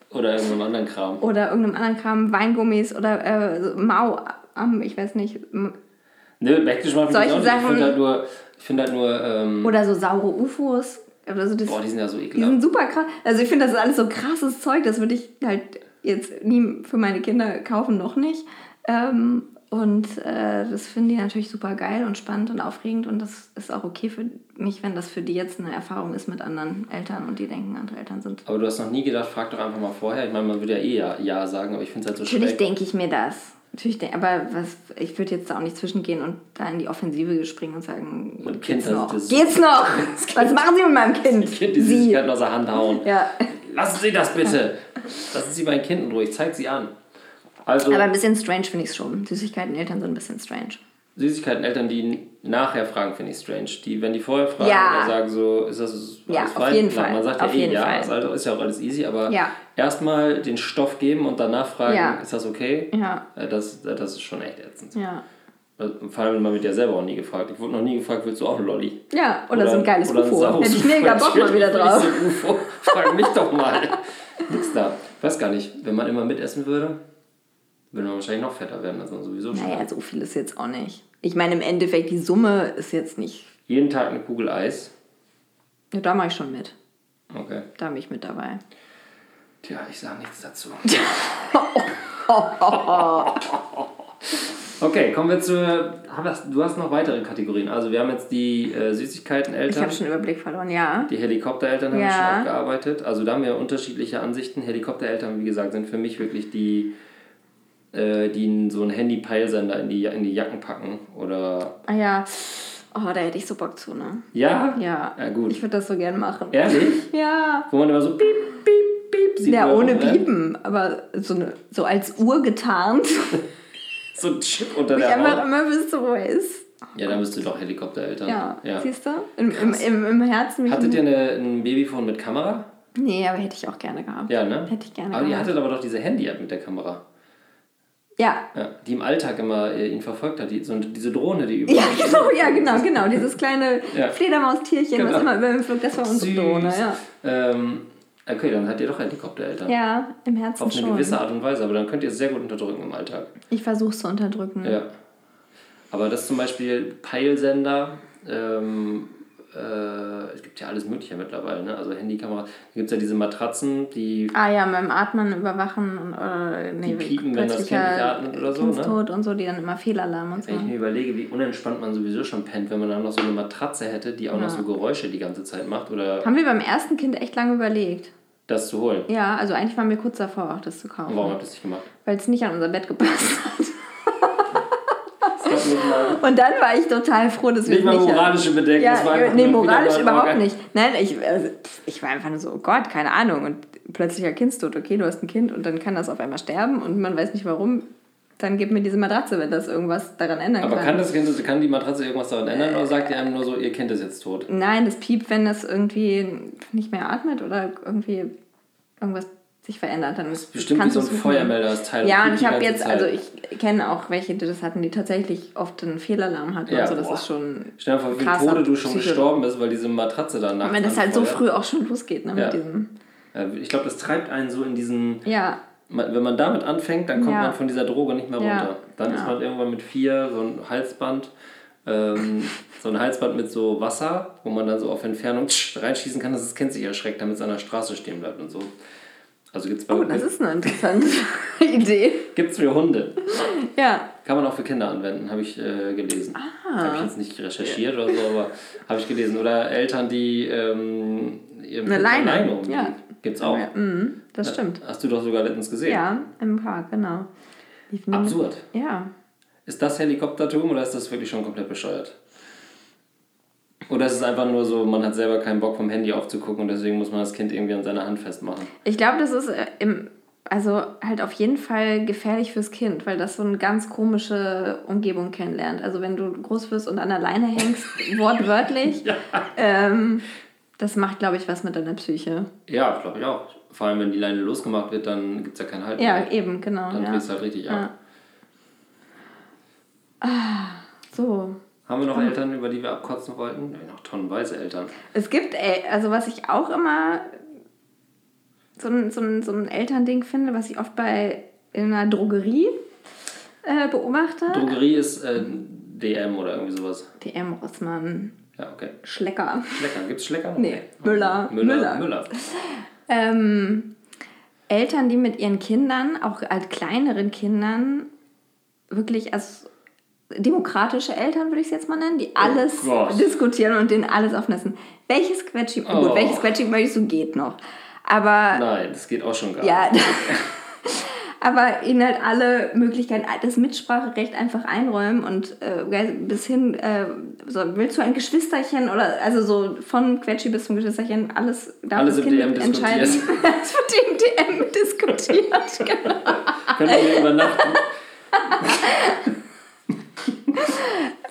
A: Oder irgendeinem anderen Kram.
B: Oder irgendeinem anderen Kram, Weingummis oder äh, Mau, ähm, ich weiß nicht. Nö, hektisch macht mich auch nicht. Ich finde halt nur, ich find halt nur ähm, oder so saure UFOs. Also das, Boah, die sind ja so ekelhaft. Die sind super krass. Also ich finde, das ist alles so krasses Zeug, das würde ich halt jetzt nie für meine Kinder kaufen, noch nicht. Ähm, und äh, das finden die natürlich super geil und spannend und aufregend. Und das ist auch okay für mich, wenn das für die jetzt eine Erfahrung ist mit anderen Eltern und die denken, andere Eltern sind.
A: Aber du hast noch nie gedacht, frag doch einfach mal vorher. Ich meine, man würde ja eh ja, ja sagen, aber ich finde es halt
B: so schwer. Natürlich denke ich mir das. Natürlich, aber was, ich würde jetzt da auch nicht zwischengehen und da in die Offensive springen und sagen, und geht's kind, noch? Das, geht's noch? was machen Sie mit meinem Kind? Das Kind
A: die Süßigkeiten aus der Hand hauen. Ja. Lassen Sie das bitte. Lassen Sie mein Kind in Ruhe, ich zeig sie an.
B: Also, Aber ein bisschen strange finde ich es schon. Süßigkeiten Eltern sind ein bisschen strange.
A: Süßigkeiten-Eltern, die nachher fragen, finde ich strange. Die, wenn die vorher fragen ja. oder sagen so, ist das alles ja, fein? Auf jeden Klar, Fall. Man sagt auf ja eh, ja, ist, also, ist ja auch alles easy, aber ja. erstmal den Stoff geben und danach fragen, ja. ist das okay? Ja. Äh, das, das ist schon echt ätzend. Ja. Vor allem man wird ja selber auch nie gefragt. Ich wurde noch nie gefragt, willst du auch ein Lolli? Ja, oder, oder so ein geiles oder UFO. Hätte ich mega Bock mal wieder drauf. So UFO. Frag mich doch mal. Nix da. Ich weiß gar nicht, wenn man immer mitessen würde, würde man wahrscheinlich noch fetter werden, als man sowieso
B: schon. Naja, so viel ist jetzt auch nicht. Ich meine, im Endeffekt, die Summe ist jetzt nicht.
A: Jeden Tag eine Kugel Eis?
B: Ja, da mache ich schon mit. Okay. Da bin ich mit dabei.
A: Tja, ich sage nichts dazu. Okay, kommen wir zu. Du hast noch weitere Kategorien. Also, wir haben jetzt die äh, Süßigkeiten-Eltern.
B: Ich habe schon Überblick verloren, ja.
A: Die Helikoptereltern haben ja. schon abgearbeitet. Also, da haben wir unterschiedliche Ansichten. Helikoptereltern, wie gesagt, sind für mich wirklich die, äh, die so einen Handy-Peilsender in die, in die Jacken packen. Oder.
B: Ah, ja. Oh, da hätte ich so Bock zu, ne? Ja? Ja. Ja, gut. Ich würde das so gern machen. Ehrlich? ja. Wo man immer so piep, piep, piep sieht. Ja, ohne Piepen, aber so, eine, so als Uhr getarnt.
A: so ein Chip unter der Haut. Ich einfach immer wüsste, wo er ist. Ja, dann bist du doch Helikoptereltern. Ja, ja. siehst du? Im, im, im, Im Herzen. Hattet ihr eine, ein Babyphone mit Kamera?
B: Nee, aber hätte ich auch gerne gehabt. Ja, ne?
A: Hätte ich gerne aber gehabt. ihr hattet aber doch diese Handy-App mit der Kamera. Ja. ja. Die im Alltag immer äh, ihn verfolgt hat, die, so, diese Drohne, die
B: über. Ja, genau, ja, genau, genau. Dieses kleine ja. Fledermaustierchen, genau. was immer über ihm flog, das war unsere Süß. Drohne, ja.
A: Ähm, Okay, dann hat ihr doch Helikoptereltern. Ja, im Herzen Auf eine schon. gewisse Art und Weise, aber dann könnt ihr es sehr gut unterdrücken im Alltag.
B: Ich versuche es zu unterdrücken. Ja.
A: Aber das zum Beispiel Peilsender, ähm, äh, es gibt ja alles Mögliche mittlerweile, ne? also Handykamera. Da gibt es ja diese Matratzen, die.
B: Ah ja, beim Atmen überwachen und äh, nee, die piepen, wenn das Kind nicht atmet oder so. Ne? und so, die dann immer Fehlalarm und so.
A: Wenn ich mir überlege, wie unentspannt man sowieso schon pennt, wenn man dann noch so eine Matratze hätte, die auch ja. noch so Geräusche die ganze Zeit macht. Oder
B: Haben wir beim ersten Kind echt lange überlegt.
A: Das zu holen?
B: Ja, also eigentlich waren wir kurz davor, auch das zu kaufen.
A: Und warum habt ihr das nicht gemacht?
B: Weil es nicht an unser Bett gepasst hat. Und dann war ich total froh, dass wir nicht mal moralische Bedenken. Ja, nee, moralisch überhaupt nicht. Nein, ich, also, ich war einfach nur so, oh Gott, keine Ahnung. Und plötzlicher Kindstod, okay, du hast ein Kind und dann kann das auf einmal sterben und man weiß nicht warum. Dann gib mir diese Matratze, wenn das irgendwas daran ändern
A: kann. Aber kann das Kind, kann die Matratze irgendwas daran ändern oder sagt ihr einem nur so, ihr Kind ist jetzt tot?
B: Nein, das piept, wenn das irgendwie nicht mehr atmet oder irgendwie irgendwas sich verändert, dann das ist bestimmt wie so ein Feuermelder das Teil. Ja, und ich habe jetzt, Zeit. also ich kenne auch welche, die das hatten, die tatsächlich oft einen Fehlalarm hatten ja, und so. Das boah. ist schon. Stell dir vor, wie Tode du schon Psycho gestorben bist, weil diese Matratze dann nachts. Wenn das halt so früh auch schon losgeht, ne, ja. mit diesem.
A: Ich glaube, das treibt einen so in diesen. Ja. Wenn man damit anfängt, dann kommt ja. man von dieser Droge nicht mehr runter. Dann ist man irgendwann mit vier, so ein Halsband. Ähm, so ein Halsband mit so Wasser, wo man dann so auf Entfernung reinschießen kann, dass das Kind sich erschreckt, damit es an der Straße stehen bleibt und so. Also gibt's bei Oh, das ist eine interessante Idee. Gibt es für Hunde. Ja. Kann man auch für Kinder anwenden, habe ich äh, gelesen. Ah. Habe ich jetzt nicht recherchiert oder so, aber habe ich gelesen. Oder Eltern, die ähm, eine Leine. Leine umgehen. Ja. Gibt's auch. Ja,
B: mhm, das stimmt.
A: Hast du doch sogar letztens gesehen.
B: Ja, im Park, genau.
A: Absurd. Ja. Ist das Helikoptertum oder ist das wirklich schon komplett bescheuert? Oder ist es einfach nur so, man hat selber keinen Bock vom Handy aufzugucken und deswegen muss man das Kind irgendwie an seiner Hand festmachen?
B: Ich glaube, das ist äh, im, also halt auf jeden Fall gefährlich fürs Kind, weil das so eine ganz komische Umgebung kennenlernt. Also wenn du groß wirst und an der Leine hängst, wortwörtlich, ja. ähm, das macht, glaube ich, was mit deiner Psyche.
A: Ja, glaube ich auch. Vor allem, wenn die Leine losgemacht wird, dann gibt es ja keinen Halt
B: Ja, mehr. eben, genau.
A: Dann ja. drehst du halt richtig ab.
B: Ah, so.
A: Haben wir noch Eltern, über die wir abkotzen wollten? Ja, noch tonnenweise Eltern.
B: Es gibt, also was ich auch immer so ein, so ein, so ein Elternding finde, was ich oft bei in einer Drogerie äh, beobachte.
A: Drogerie ist äh, DM oder irgendwie sowas.
B: DM, Rossmann.
A: Ja, okay.
B: Schlecker.
A: Schlecker. Gibt es Schlecker?
B: Nee. Müller. Müller. Müller. Müller. Ähm, Eltern, die mit ihren Kindern, auch als kleineren Kindern, wirklich als demokratische Eltern, würde ich es jetzt mal nennen, die alles oh diskutieren und denen alles aufmessen. Welches Quetschi, oh. gut, welches Quetschi möchtest du, geht noch. Aber.
A: Nein, das geht auch schon gar ja, nicht.
B: aber ihnen halt alle Möglichkeiten, das Mitspracherecht einfach einräumen und äh, bis hin, äh, so, willst du ein Geschwisterchen oder also so von Quetschi bis zum Geschwisterchen, alles darf alles das Kind DM entscheiden. es wird im DM diskutiert, genau. Können wir übernachten?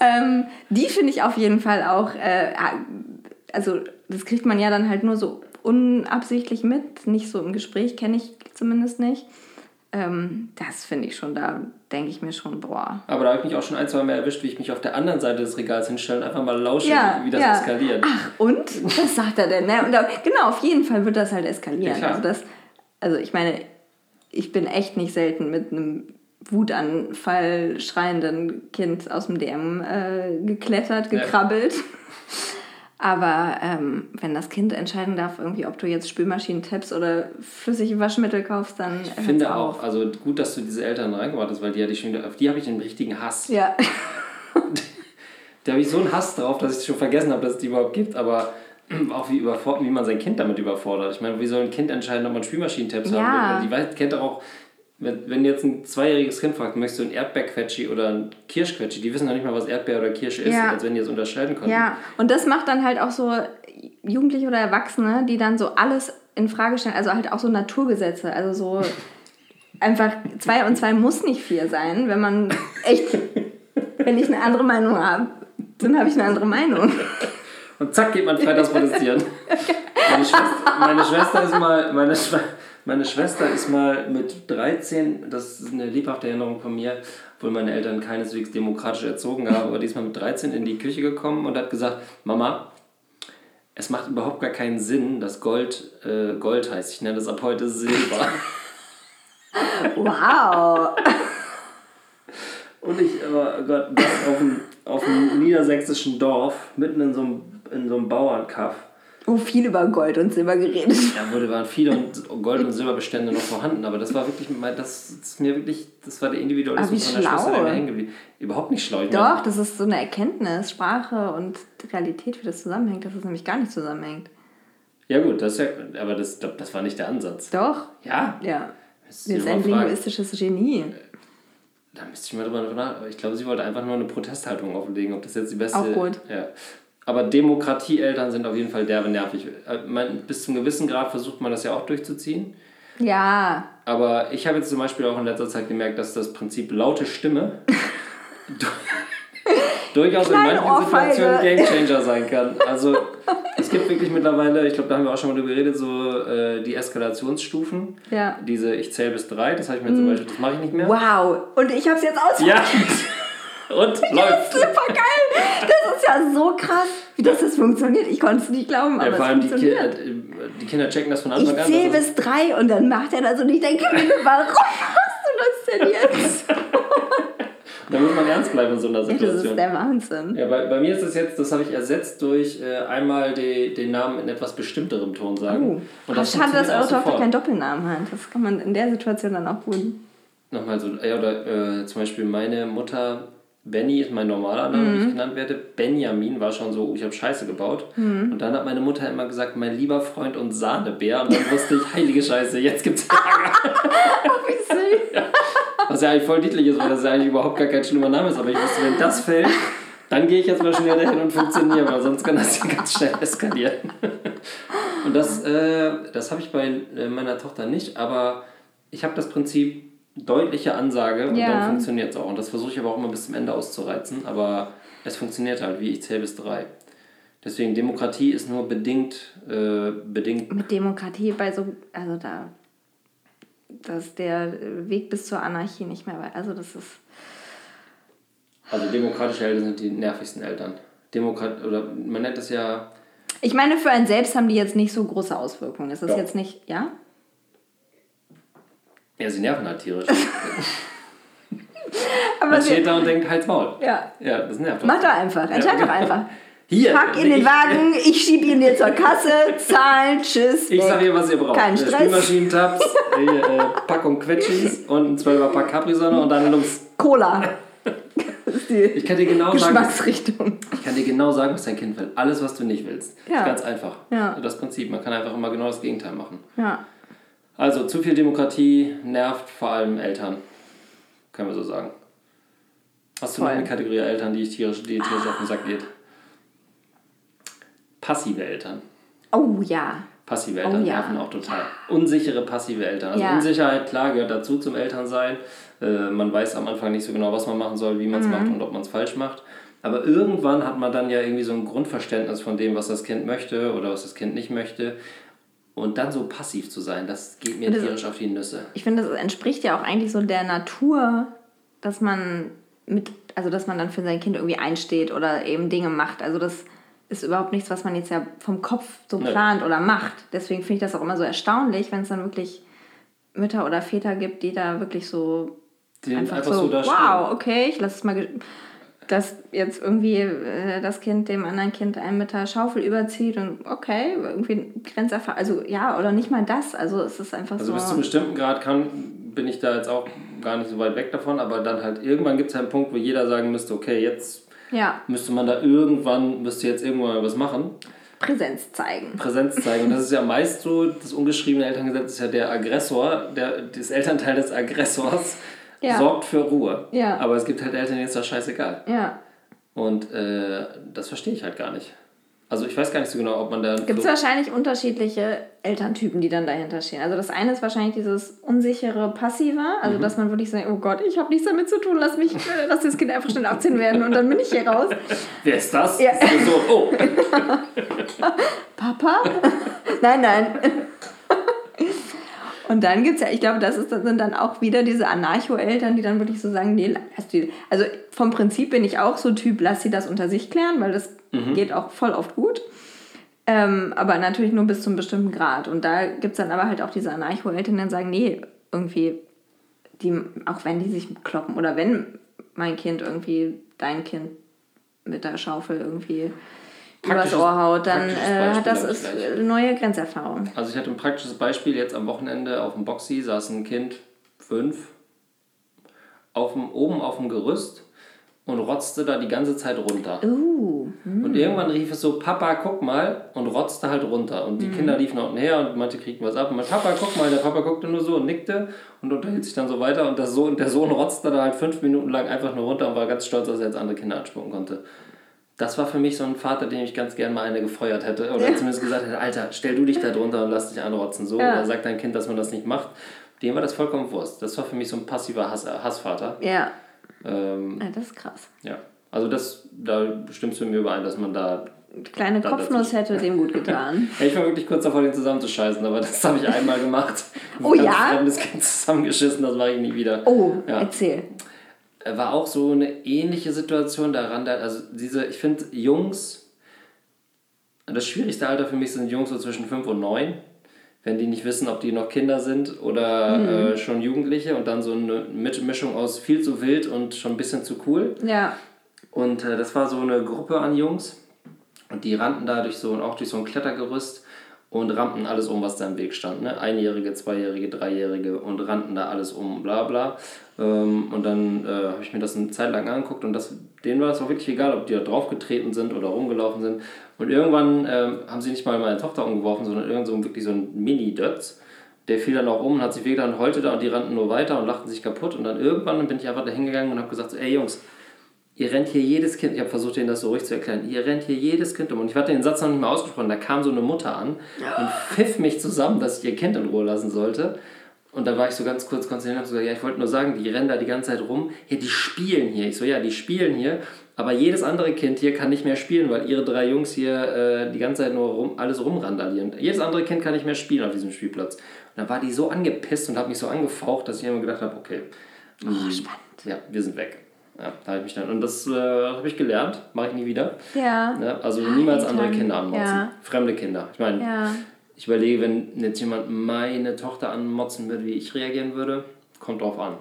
B: Ähm, die finde ich auf jeden Fall auch, äh, also das kriegt man ja dann halt nur so unabsichtlich mit, nicht so im Gespräch, kenne ich zumindest nicht. Ähm, das finde ich schon, da denke ich mir schon, boah.
A: Aber da habe ich mich auch schon ein, zwei Mal erwischt, wie ich mich auf der anderen Seite des Regals hinstelle und einfach mal lausche, ja, wie das ja. eskaliert.
B: Ach, und? Was sagt er denn? Ne? Und da, genau, auf jeden Fall wird das halt eskalieren. Ja, also, das, also ich meine, ich bin echt nicht selten mit einem Wutanfall schreienden Kind aus dem DM äh, geklettert, gekrabbelt. Ja. Aber ähm, wenn das Kind entscheiden darf, irgendwie, ob du jetzt Spülmaschinen-Tabs oder flüssige Waschmittel kaufst, dann.
A: Ich finde auch, also gut, dass du diese Eltern reingebracht hast, weil die hatte ich schon, auf die habe ich den richtigen Hass. Ja. da habe ich so einen Hass drauf, dass ich schon vergessen habe, dass es die überhaupt gibt, aber auch wie, wie man sein Kind damit überfordert. Ich meine, wie soll ein Kind entscheiden, ob man Spülmaschinen-Tabs ja. haben will? Die kennt auch wenn, wenn jetzt ein zweijähriges Kind fragt, möchtest du ein Erdbeerquetschi oder ein Kirschquetschi, die wissen noch nicht mal, was Erdbeer oder Kirsche ist, ja. als wenn die es unterscheiden können.
B: Ja, und das macht dann halt auch so Jugendliche oder Erwachsene, die dann so alles in Frage stellen, also halt auch so Naturgesetze, also so einfach zwei und zwei muss nicht vier sein, wenn man echt, wenn ich eine andere Meinung habe, dann habe ich eine andere Meinung.
A: Und zack geht man freitags protestieren. Meine Schwester, meine Schwester ist mal, meine Schwester meine Schwester ist mal mit 13, das ist eine lebhafte Erinnerung von mir, obwohl meine Eltern keineswegs demokratisch erzogen haben, aber diesmal mit 13 in die Küche gekommen und hat gesagt, Mama, es macht überhaupt gar keinen Sinn, dass Gold äh, Gold heißt. Ich nenne das ab heute Silber. wow! Und ich, aber Gott, das auf einem, auf einem niedersächsischen Dorf, mitten in so einem, in so einem Bauernkaff,
B: wo viel über Gold und Silber geredet
A: Ja, wo waren viele Gold- und Silberbestände noch vorhanden, aber das war wirklich, das ist mir wirklich, das war der Individualismus von der schlau. Schwester, der hängen geblieben. Überhaupt nicht schlau.
B: Ich Doch, meine, das ist so eine Erkenntnis, Sprache und Realität, wie das zusammenhängt, dass es nämlich gar nicht zusammenhängt.
A: Ja gut, das ja, aber das, das war nicht der Ansatz.
B: Doch. Ja. Ja. Sie ist ein linguistisches Genie.
A: Da müsste ich mal drüber nachdenken. Ich glaube, sie wollte einfach nur eine Protesthaltung offenlegen, ob das jetzt die beste... Auch gut. Ja. Aber Demokratieeltern sind auf jeden Fall derbe nervig. Äh, man, bis zum gewissen Grad versucht man das ja auch durchzuziehen. Ja. Aber ich habe jetzt zum Beispiel auch in letzter Zeit gemerkt, dass das Prinzip laute Stimme durchaus Kleine in manchen Ohrfeige. Situationen Gamechanger sein kann. Also es gibt wirklich mittlerweile, ich glaube, da haben wir auch schon mal drüber geredet, so äh, die Eskalationsstufen. Ja. Diese ich zähle bis drei, das habe ich mir mm. zum Beispiel, das mache ich nicht mehr.
B: Wow, und ich habe es jetzt ausprobiert. Ja. Und läuft. Das ist super geil. Das ist ja so krass, wie das, das funktioniert. Ich konnte es nicht glauben, aber ja, vor allem
A: die, Ki die, Kinder checken das von Anfang
B: an. Ich zähle bis drei und dann macht er das und ich denke mir, warum machst du das denn jetzt?
A: da muss man ernst bleiben in so einer Situation. Das ist der Wahnsinn. Ja, bei, bei mir ist es jetzt, das habe ich ersetzt durch äh, einmal die, den Namen in etwas bestimmterem Ton sagen.
B: Oh. Und das Schade, dass eure Tochter keinen Doppelnamen hat. Das kann man in der Situation dann auch gut.
A: Nochmal so, ja, oder äh, zum Beispiel meine Mutter Benny ist mein normaler Name, mhm. wie ich genannt werde. Benjamin war schon so, ich habe Scheiße gebaut. Mhm. Und dann hat meine Mutter immer gesagt, mein lieber Freund und Sahnebär. Und dann wusste ich, heilige Scheiße, jetzt gibt's Ärger. wie süß. Ja. Was ja eigentlich voll niedlich ist, weil das ja eigentlich überhaupt gar kein schlimmer Name ist. Aber ich wusste, wenn das fällt, dann gehe ich jetzt mal schnell dahin und funktioniere, weil sonst kann das ja ganz schnell eskalieren. Und das, äh, das habe ich bei äh, meiner Tochter nicht, aber ich habe das Prinzip, deutliche Ansage und ja. dann funktioniert es auch. Und das versuche ich aber auch immer bis zum Ende auszureizen, aber es funktioniert halt, wie ich zähle bis drei. Deswegen Demokratie ist nur bedingt, äh, bedingt.
B: Mit Demokratie bei so, also da, dass der Weg bis zur Anarchie nicht mehr, also das ist.
A: Also demokratische Eltern sind die nervigsten Eltern. Demokrat oder man nennt das ja.
B: Ich meine, für einen selbst haben die jetzt nicht so große Auswirkungen. Ist das Doch. jetzt nicht, ja?
A: Ja, sie nerven halt tierisch. Aber Man steht da und denkt, halt's Maul. Ja. Ja, das nervt.
B: Mach doch einfach, entscheid doch einfach. Hier, Pack in den Wagen, ich schieb ihn dir zur Kasse, zahlen, tschüss.
A: Ich sag ihr, was ihr braucht. Kein Stress. Spülmaschinentabs, äh, Packung Quetschis und ein 12er Pack Capri-Sonne und dann los.
B: Cola.
A: ich kann dir genau Geschmacksrichtung. sagen, ich kann dir genau sagen, was dein Kind will. Alles, was du nicht willst. Ja. Ist ganz einfach. Ja. Das Prinzip. Man kann einfach immer genau das Gegenteil machen. Ja. Also zu viel Demokratie nervt vor allem Eltern. Können wir so sagen. Hast du noch eine Kategorie Eltern, die, ich tierisch, die tierisch auf den Sack geht? Passive Eltern.
B: Oh ja.
A: Passive Eltern oh, ja. nerven auch total. Unsichere passive Eltern. Also ja. Unsicherheit, klar, gehört dazu zum Elternsein. Äh, man weiß am Anfang nicht so genau, was man machen soll, wie man es mhm. macht und ob man es falsch macht. Aber irgendwann hat man dann ja irgendwie so ein Grundverständnis von dem, was das Kind möchte oder was das Kind nicht möchte. Und dann so passiv zu sein, das geht mir tierisch auf die Nüsse.
B: Ich finde, das entspricht ja auch eigentlich so der Natur, dass man mit, also dass man dann für sein Kind irgendwie einsteht oder eben Dinge macht. Also das ist überhaupt nichts, was man jetzt ja vom Kopf so plant ja. oder macht. Deswegen finde ich das auch immer so erstaunlich, wenn es dann wirklich Mütter oder Väter gibt, die da wirklich so die einfach, einfach, so, so wow, okay, ich lasse es mal dass jetzt irgendwie äh, das Kind dem anderen Kind einen mit der Schaufel überzieht und okay, irgendwie Grenzerfahrung, also ja, oder nicht mal das, also es ist einfach
A: also
B: so.
A: Also bis zu einem bestimmten Grad kann, bin ich da jetzt auch gar nicht so weit weg davon, aber dann halt irgendwann gibt es einen Punkt, wo jeder sagen müsste, okay, jetzt ja. müsste man da irgendwann, müsste jetzt irgendwann mal was machen.
B: Präsenz zeigen.
A: Präsenz zeigen. Und das ist ja meist so, das ungeschriebene Elterngesetz ist ja der Aggressor, der, das Elternteil des Aggressors ja. sorgt für Ruhe. Ja. Aber es gibt halt Eltern, denen ist das scheißegal. Ja. Und äh, das verstehe ich halt gar nicht. Also ich weiß gar nicht so genau, ob man da.
B: Gibt es so wahrscheinlich unterschiedliche Elterntypen, die dann dahinter stehen. Also das eine ist wahrscheinlich dieses unsichere Passive, also mhm. dass man wirklich sagt, oh Gott, ich habe nichts damit zu tun, lass mich, äh, lass das Kind einfach schnell 18 werden und dann bin ich hier raus.
A: Wer ist das? Ja. Ist so, oh.
B: Papa? nein, nein. Und dann gibt es ja, ich glaube, das ist, sind dann auch wieder diese Anarcho-Eltern, die dann wirklich so sagen, nee, lass die, also vom Prinzip bin ich auch so Typ, lass sie das unter sich klären, weil das mhm. geht auch voll oft gut. Ähm, aber natürlich nur bis zu einem bestimmten Grad. Und da gibt es dann aber halt auch diese Anarcho-Eltern, die dann sagen, nee, irgendwie, die, auch wenn die sich kloppen oder wenn mein Kind irgendwie dein Kind mit der Schaufel irgendwie übers Ohr haut, dann äh, hat das ist neue Grenzerfahrung.
A: Also ich hatte ein praktisches Beispiel jetzt am Wochenende auf dem Boxy saß ein Kind, fünf, auf dem, oben auf dem Gerüst und rotzte da die ganze Zeit runter. Uh, mm. Und irgendwann rief es so, Papa, guck mal, und rotzte halt runter. Und die mm. Kinder liefen unten her und manche kriegten was ab. Und mein Papa, guck mal, der Papa guckte nur so und nickte und unterhielt sich dann so weiter. Und, das Sohn, der Sohn rotzte da halt fünf Minuten lang einfach nur runter und war ganz stolz, dass er jetzt andere Kinder anspucken konnte das war für mich so ein Vater, den ich ganz gerne mal eine gefeuert hätte. Oder ja. zumindest gesagt hätte, Alter, stell du dich da drunter und lass dich anrotzen. So, ja. oder sag dein Kind, dass man das nicht macht. Dem war das vollkommen Wurst. Das war für mich so ein passiver Hass, Hassvater. Ja.
B: Ähm, ja. Das ist krass.
A: Ja. Also das, da stimmst du mir überein, dass man da
B: kleine Kopfnuss hätte dem gut getan.
A: ich war wirklich kurz davor, den zusammenzuscheißen, aber das habe ich einmal gemacht. oh ja? Ich habe das Kind zusammengeschissen, das mache ich nie wieder.
B: Oh, ja. erzähl
A: war auch so eine ähnliche Situation daran. Also diese, ich finde Jungs, das schwierigste Alter für mich sind Jungs so zwischen 5 und 9, wenn die nicht wissen, ob die noch Kinder sind oder mhm. äh, schon Jugendliche und dann so eine Mischung aus viel zu wild und schon ein bisschen zu cool. Ja. Und äh, das war so eine Gruppe an Jungs und die rannten da durch so, auch durch so ein Klettergerüst und rammten alles um, was da im Weg stand. Ne? Einjährige, Zweijährige, Dreijährige und rannten da alles um, bla bla. Ähm, und dann äh, habe ich mir das eine Zeit lang angeguckt und das, denen war es auch wirklich egal, ob die da draufgetreten sind oder rumgelaufen sind. Und irgendwann ähm, haben sie nicht mal meine Tochter umgeworfen, sondern irgend so wirklich so ein Mini-Dötz. Der fiel dann auch um und hat sich wehgetan und heulte da und die rannten nur weiter und lachten sich kaputt. Und dann irgendwann bin ich einfach da hingegangen und habe gesagt, so, ey Jungs, ihr rennt hier jedes Kind, ich habe versucht, ihnen das so ruhig zu erklären, ihr rennt hier jedes Kind um. Und ich hatte den Satz noch nicht mal ausgesprochen, da kam so eine Mutter an und pfiff mich zusammen, dass ich ihr Kind in Ruhe lassen sollte. Und da war ich so ganz kurz konzentriert und habe gesagt, ja, ich wollte nur sagen, die rennen da die ganze Zeit rum. Ja, die spielen hier. Ich so, ja, die spielen hier. Aber jedes andere Kind hier kann nicht mehr spielen, weil ihre drei Jungs hier äh, die ganze Zeit nur rum, alles rumrandalieren. Jedes andere Kind kann nicht mehr spielen auf diesem Spielplatz. Und da war die so angepisst und hat mich so angefaucht, dass ich immer gedacht habe, okay, oh, spannend. ja, wir sind weg. Ja, da habe ich mich dann. Und das äh, habe ich gelernt, mache ich nie wieder. Ja. ja also niemals andere Kinder anmotzen. Ja. Fremde Kinder. Ich meine, ja. ich überlege, wenn jetzt jemand meine Tochter anmotzen würde, wie ich reagieren würde, kommt drauf an.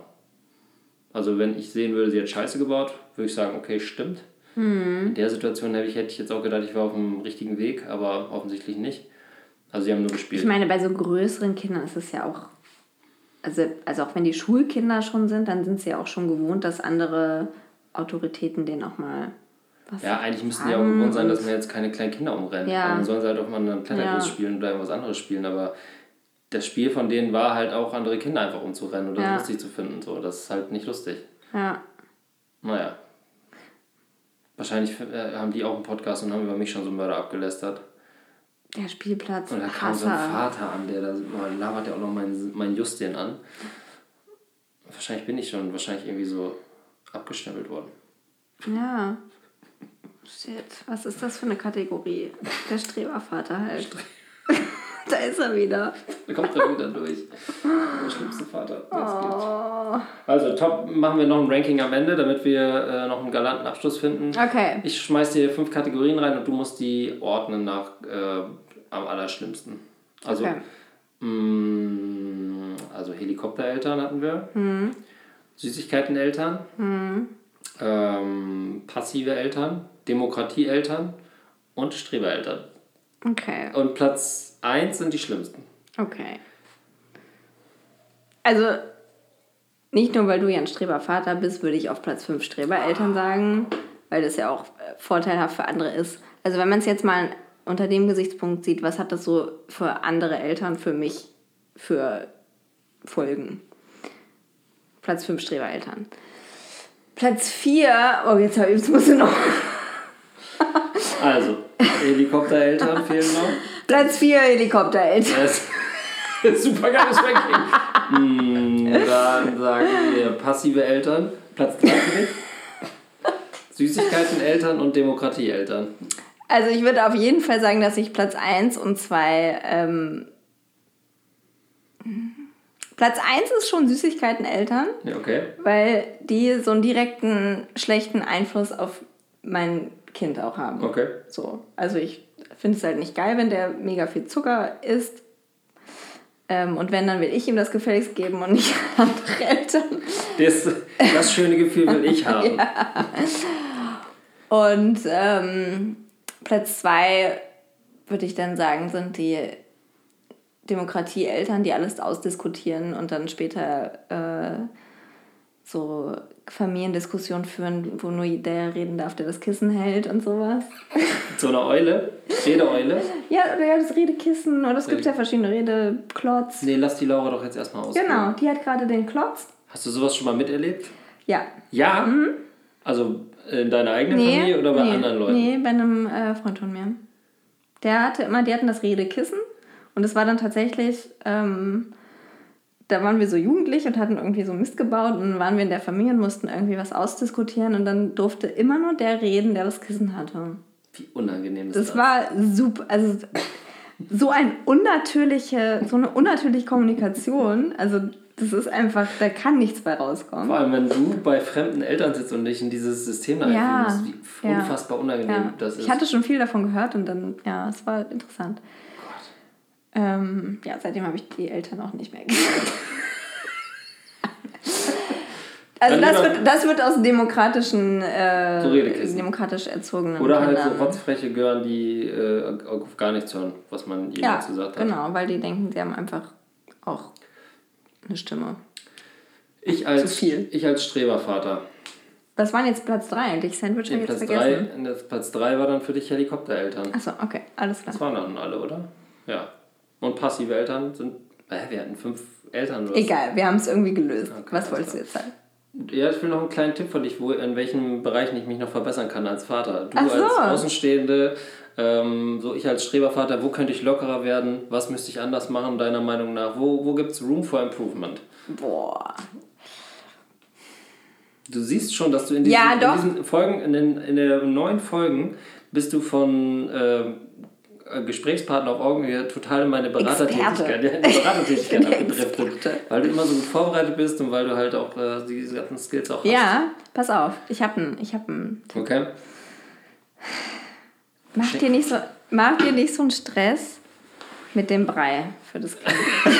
A: Also wenn ich sehen würde, sie hat Scheiße gebaut, würde ich sagen, okay, stimmt. Mhm. In der Situation hätte ich, hätte ich jetzt auch gedacht, ich war auf dem richtigen Weg, aber offensichtlich nicht. Also sie haben nur gespielt.
B: Ich meine, bei so größeren Kindern ist es ja auch also, also auch wenn die Schulkinder schon sind, dann sind sie ja auch schon gewohnt, dass andere Autoritäten denen auch mal
A: was Ja, eigentlich müssten die auch gewohnt sein, dass man jetzt keine kleinen Kinder umrennt. Ja. Dann sollen sie halt auch mal einen Kletterkurs ja. spielen oder irgendwas anderes spielen, aber das Spiel von denen war halt auch, andere Kinder einfach umzurennen oder ja. lustig zu finden. So. Das ist halt nicht lustig. Ja. Naja. Wahrscheinlich äh, haben die auch einen Podcast und haben über mich schon so Mörder abgelästert.
B: Der Spielplatz.
A: Und da kam Hasser. so ein Vater an, der da oh, labert ja auch noch meinen, meinen Justin an. Wahrscheinlich bin ich schon wahrscheinlich irgendwie so abgeschnippelt worden.
B: Ja. Shit, was ist das für eine Kategorie? Der Strebervater halt. da ist er wieder.
A: Da kommt er wieder durch. Der schlimmste Vater. Oh. Also, top, machen wir noch ein Ranking am Ende, damit wir äh, noch einen galanten Abschluss finden. Okay. Ich schmeiß dir fünf Kategorien rein und du musst die ordnen nach äh, am allerschlimmsten. Also, okay. mh, mm, also Helikoptereltern hatten wir. Mhm. Süßigkeiteneltern. Mhm. Ähm, passive Eltern. Demokratieeltern und Strebereltern. Okay. Und Platz 1 sind die schlimmsten.
B: Okay. Also, nicht nur weil du ja ein Strebervater bist, würde ich auf Platz 5 Strebereltern sagen, weil das ja auch äh, vorteilhaft für andere ist. Also, wenn man es jetzt mal unter dem Gesichtspunkt sieht, was hat das so für andere Eltern für mich für Folgen? Platz 5 Strebereltern. Platz 4, oh, jetzt, jetzt muss ich noch.
A: Also, Helikoptereltern fehlen noch.
B: Platz 4 Helikoptereltern.
A: Yes. Super geiles Ranking. mm, dann sagen wir passive Eltern. Platz 3 für dich. Süßigkeiten-Eltern und Demokratie-Eltern.
B: Also ich würde auf jeden Fall sagen, dass ich Platz 1 und 2... Ähm, Platz 1 ist schon Süßigkeiten-Eltern.
A: Ja, okay.
B: Weil die so einen direkten schlechten Einfluss auf mein Kind auch haben.
A: Okay.
B: So. Also ich finde es halt nicht geil, wenn der mega viel Zucker isst. Ähm, und wenn, dann will ich ihm das gefälligst geben und nicht andere Eltern.
A: Das, das schöne Gefühl will ich haben.
B: ja. Und ähm, Platz zwei würde ich dann sagen, sind die Demokratie-Eltern, die alles ausdiskutieren und dann später äh, so Familiendiskussionen führen, wo nur der reden darf, der das Kissen hält und sowas.
A: So eine Eule? Redeeule?
B: ja, ja, das Redekissen. Oder es gibt ja verschiedene Redeklotz.
A: Nee, lass die Laura doch jetzt erstmal aus.
B: Genau, die hat gerade den Klotz.
A: Hast du sowas schon mal miterlebt?
B: Ja.
A: Ja? Mhm. Also in deiner eigenen nee, Familie oder bei
B: nee,
A: anderen Leuten?
B: Nee, bei einem äh, Freund von mir. Der hatte immer, die hatten das Redekissen und es war dann tatsächlich, ähm, da waren wir so jugendlich und hatten irgendwie so Mist gebaut und dann waren wir in der Familie und mussten irgendwie was ausdiskutieren und dann durfte immer nur der reden, der das Kissen hatte.
A: Wie unangenehm ist
B: das?
A: Das
B: war super, also so ein unnatürliche, so eine unnatürliche Kommunikation, also das ist einfach, da kann nichts bei rauskommen.
A: Vor allem, wenn du bei fremden Eltern sitzt und dich in dieses System da ja, musst, wie unfassbar unangenehm ja. das ist.
B: Ich hatte schon viel davon gehört und dann, ja, es war interessant. Ähm, ja, seitdem habe ich die Eltern auch nicht mehr gesehen. also das wird, das wird aus demokratischen, äh, so demokratisch erzogenen
A: Oder halt so rotzfreche Gören, die äh, auf gar nichts hören, was man jemals
B: ja, gesagt hat. genau, weil die denken, sie haben einfach auch eine Stimme.
A: Ich als, Zu viel. Ich als Strebervater.
B: Was waren jetzt Platz 3 eigentlich? Sandwich nee, Platz jetzt vergessen.
A: Drei, Platz 3 war dann für dich Helikoptereltern.
B: Achso, okay, alles klar.
A: Das waren dann alle, oder? Ja. Und passive Eltern sind. Äh, wir hatten fünf Eltern.
B: Oder Egal, wir haben es irgendwie gelöst. Okay, Was wolltest du jetzt sagen?
A: Ja, ich will noch einen kleinen Tipp von dich, wo, in welchen Bereichen ich mich noch verbessern kann als Vater. Du so. als Außenstehende, ähm, so ich als Strebervater, wo könnte ich lockerer werden? Was müsste ich anders machen, deiner Meinung nach? Wo, wo gibt es Room for Improvement?
B: Boah.
A: Du siehst schon, dass du in diesen, ja, in diesen Folgen, in den, in den neuen Folgen, bist du von äh, Gesprächspartner auf Augenhöhe total in meine Beratertätigkeit, ja, Beratertätigkeit abgedriftet. Weil du immer so gut vorbereitet bist und weil du halt auch äh, diese ganzen Skills auch hast.
B: Ja, pass auf, ich habe einen hab einen
A: Okay.
B: Mach dir, nicht so, mach dir nicht so einen Stress mit dem Brei für das Kind.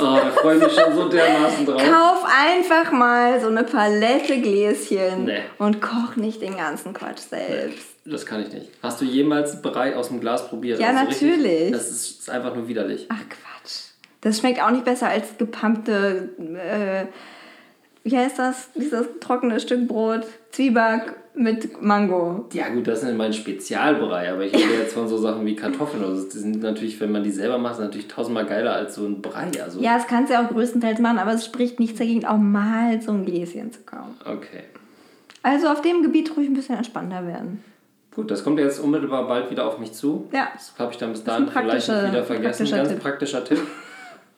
A: oh, da freue ich mich schon so dermaßen drauf.
B: Kauf einfach mal so eine Palette Gläschen
A: nee.
B: und koch nicht den ganzen Quatsch selbst.
A: Nee, das kann ich nicht. Hast du jemals Brei aus dem Glas probiert?
B: Ja, also natürlich. Richtig,
A: das ist einfach nur widerlich.
B: Ach Quatsch. Das schmeckt auch nicht besser als gepumpte, äh, wie heißt das, dieses trockene Stück Brot, Zwieback mit Mango.
A: Ja gut, das ist mein Spezialbrei, aber ich rede jetzt von so Sachen wie Kartoffeln. Also die sind natürlich, wenn man die selber macht, natürlich tausendmal geiler als so ein Brei. Also
B: ja, das kannst du ja auch größtenteils machen, aber es spricht nichts dagegen, auch mal so ein Gläschen zu kaufen.
A: Okay.
B: Also auf dem Gebiet ruhig ein bisschen entspannter werden.
A: Gut, das kommt jetzt unmittelbar bald wieder auf mich zu.
B: Ja.
A: Das habe ich dann bis dahin vielleicht wieder vergessen. Ganz Tipp. praktischer Tipp.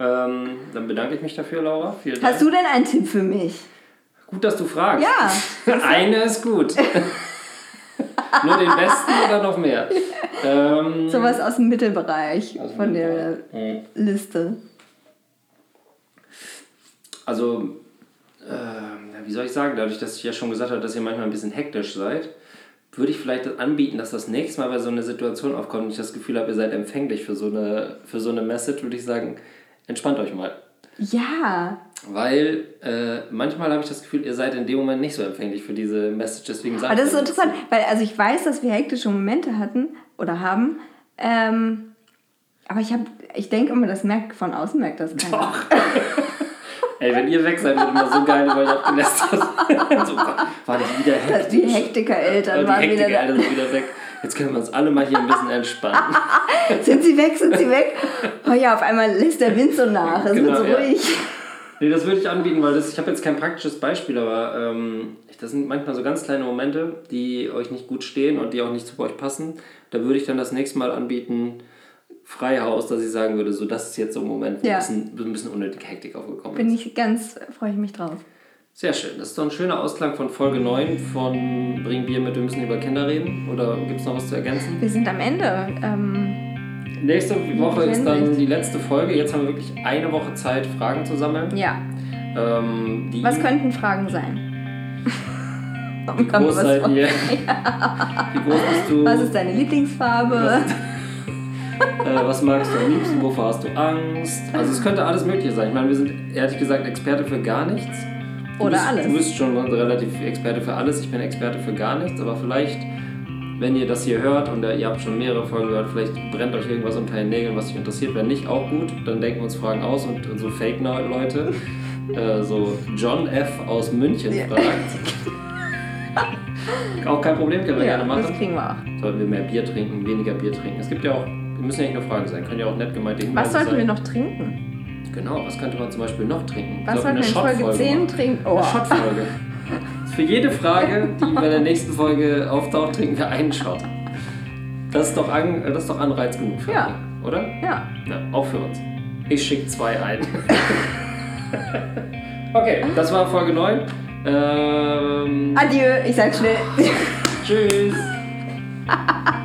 A: ähm, dann bedanke ich mich dafür, Laura.
B: Vielen Dank. Hast du denn einen Tipp für mich?
A: Gut, dass du fragst. Ja. Eine ist gut. Nur den besten oder noch mehr?
B: Ähm, Sowas aus dem Mittelbereich aus von der mhm. Liste.
A: Also, äh, wie soll ich sagen, dadurch, dass ich ja schon gesagt habe, dass ihr manchmal ein bisschen hektisch seid, würde ich vielleicht anbieten, dass das nächste Mal, wenn so eine Situation aufkommt und ich das Gefühl habe, ihr seid empfänglich für so eine, für so eine Message, würde ich sagen, entspannt euch mal. Ja. Weil äh, manchmal habe ich das Gefühl, ihr seid in dem Moment nicht so empfänglich für diese Message. Deswegen
B: sagt Aber das ist so interessant, weil also ich weiß, dass wir hektische Momente hatten oder haben. Ähm, aber ich, hab, ich denke immer, das merkt von außen merkt das keiner. Doch.
A: Ey, wenn ihr weg seid, wird immer so geil, weil ich abgelästert. so, waren die wieder hektisch?
B: Die Hektiker-Eltern waren
A: Hektiker wieder, sind wieder weg. Jetzt können wir uns alle mal hier ein bisschen entspannen.
B: sind sie weg, sind sie weg? Oh ja, auf einmal lässt der Wind so nach, es genau, wird so ja. ruhig.
A: Nee, das würde ich anbieten, weil das, ich habe jetzt kein praktisches Beispiel, aber ähm, das sind manchmal so ganz kleine Momente, die euch nicht gut stehen und die auch nicht zu euch passen. Da würde ich dann das nächste Mal anbieten, Freihaus, dass ich sagen würde, so das ist jetzt so ein Moment, wo ja. ein, bisschen, ein bisschen unnötige Hektik aufgekommen
B: Bin ist. Bin ich ganz, freue ich mich drauf.
A: Sehr schön. Das ist doch ein schöner Ausklang von Folge 9 von Bring Bier mit, wir müssen über Kinder reden. Oder gibt es noch was zu ergänzen?
B: Wir sind am Ende. Ähm,
A: Nächste Woche ist dann die letzte Folge. Jetzt haben wir wirklich eine Woche Zeit, Fragen zu sammeln. Ja.
B: Ähm, was könnten Fragen sein?
A: Wie groß seid ihr? Wie groß bist du?
B: Was ist deine Lieblingsfarbe?
A: äh, was magst du am liebsten? Wovor hast du Angst? Also es könnte alles Mögliche sein. Ich meine, wir sind ehrlich gesagt Experte für gar nichts. Du Oder bist, alles. Du bist schon relativ Experte für alles. Ich bin Experte für gar nichts. Aber vielleicht, wenn ihr das hier hört und ihr habt schon mehrere Folgen gehört, vielleicht brennt euch irgendwas unter den Nägeln, was euch interessiert. Wenn nicht, auch gut. Dann denken wir uns Fragen aus und, und so Fake-Leute, äh, so John F. aus München ja. fragt. auch kein Problem, können wir ja, gerne machen. Das kriegen wir auch. Sollten wir mehr Bier trinken, weniger Bier trinken. Es gibt ja auch müssen ja nicht nur Fragen sein, können ja auch nett gemeinte
B: Hinweise Was sollten sein. wir noch trinken?
A: Genau, was könnte man zum Beispiel noch trinken?
B: Was sollten wir in Folge 10 trinken?
A: Oh. Eine Shot-Folge. Für jede Frage, die bei der nächsten Folge auftaucht, trinken wir einen Shot. Das ist doch, an, das ist doch Anreiz genug für ja. alle, oder? Ja. ja. Auch für uns. Ich schicke zwei ein. okay, das war Folge 9. Ähm,
B: Adieu, ich sag schnell.
A: Tschüss.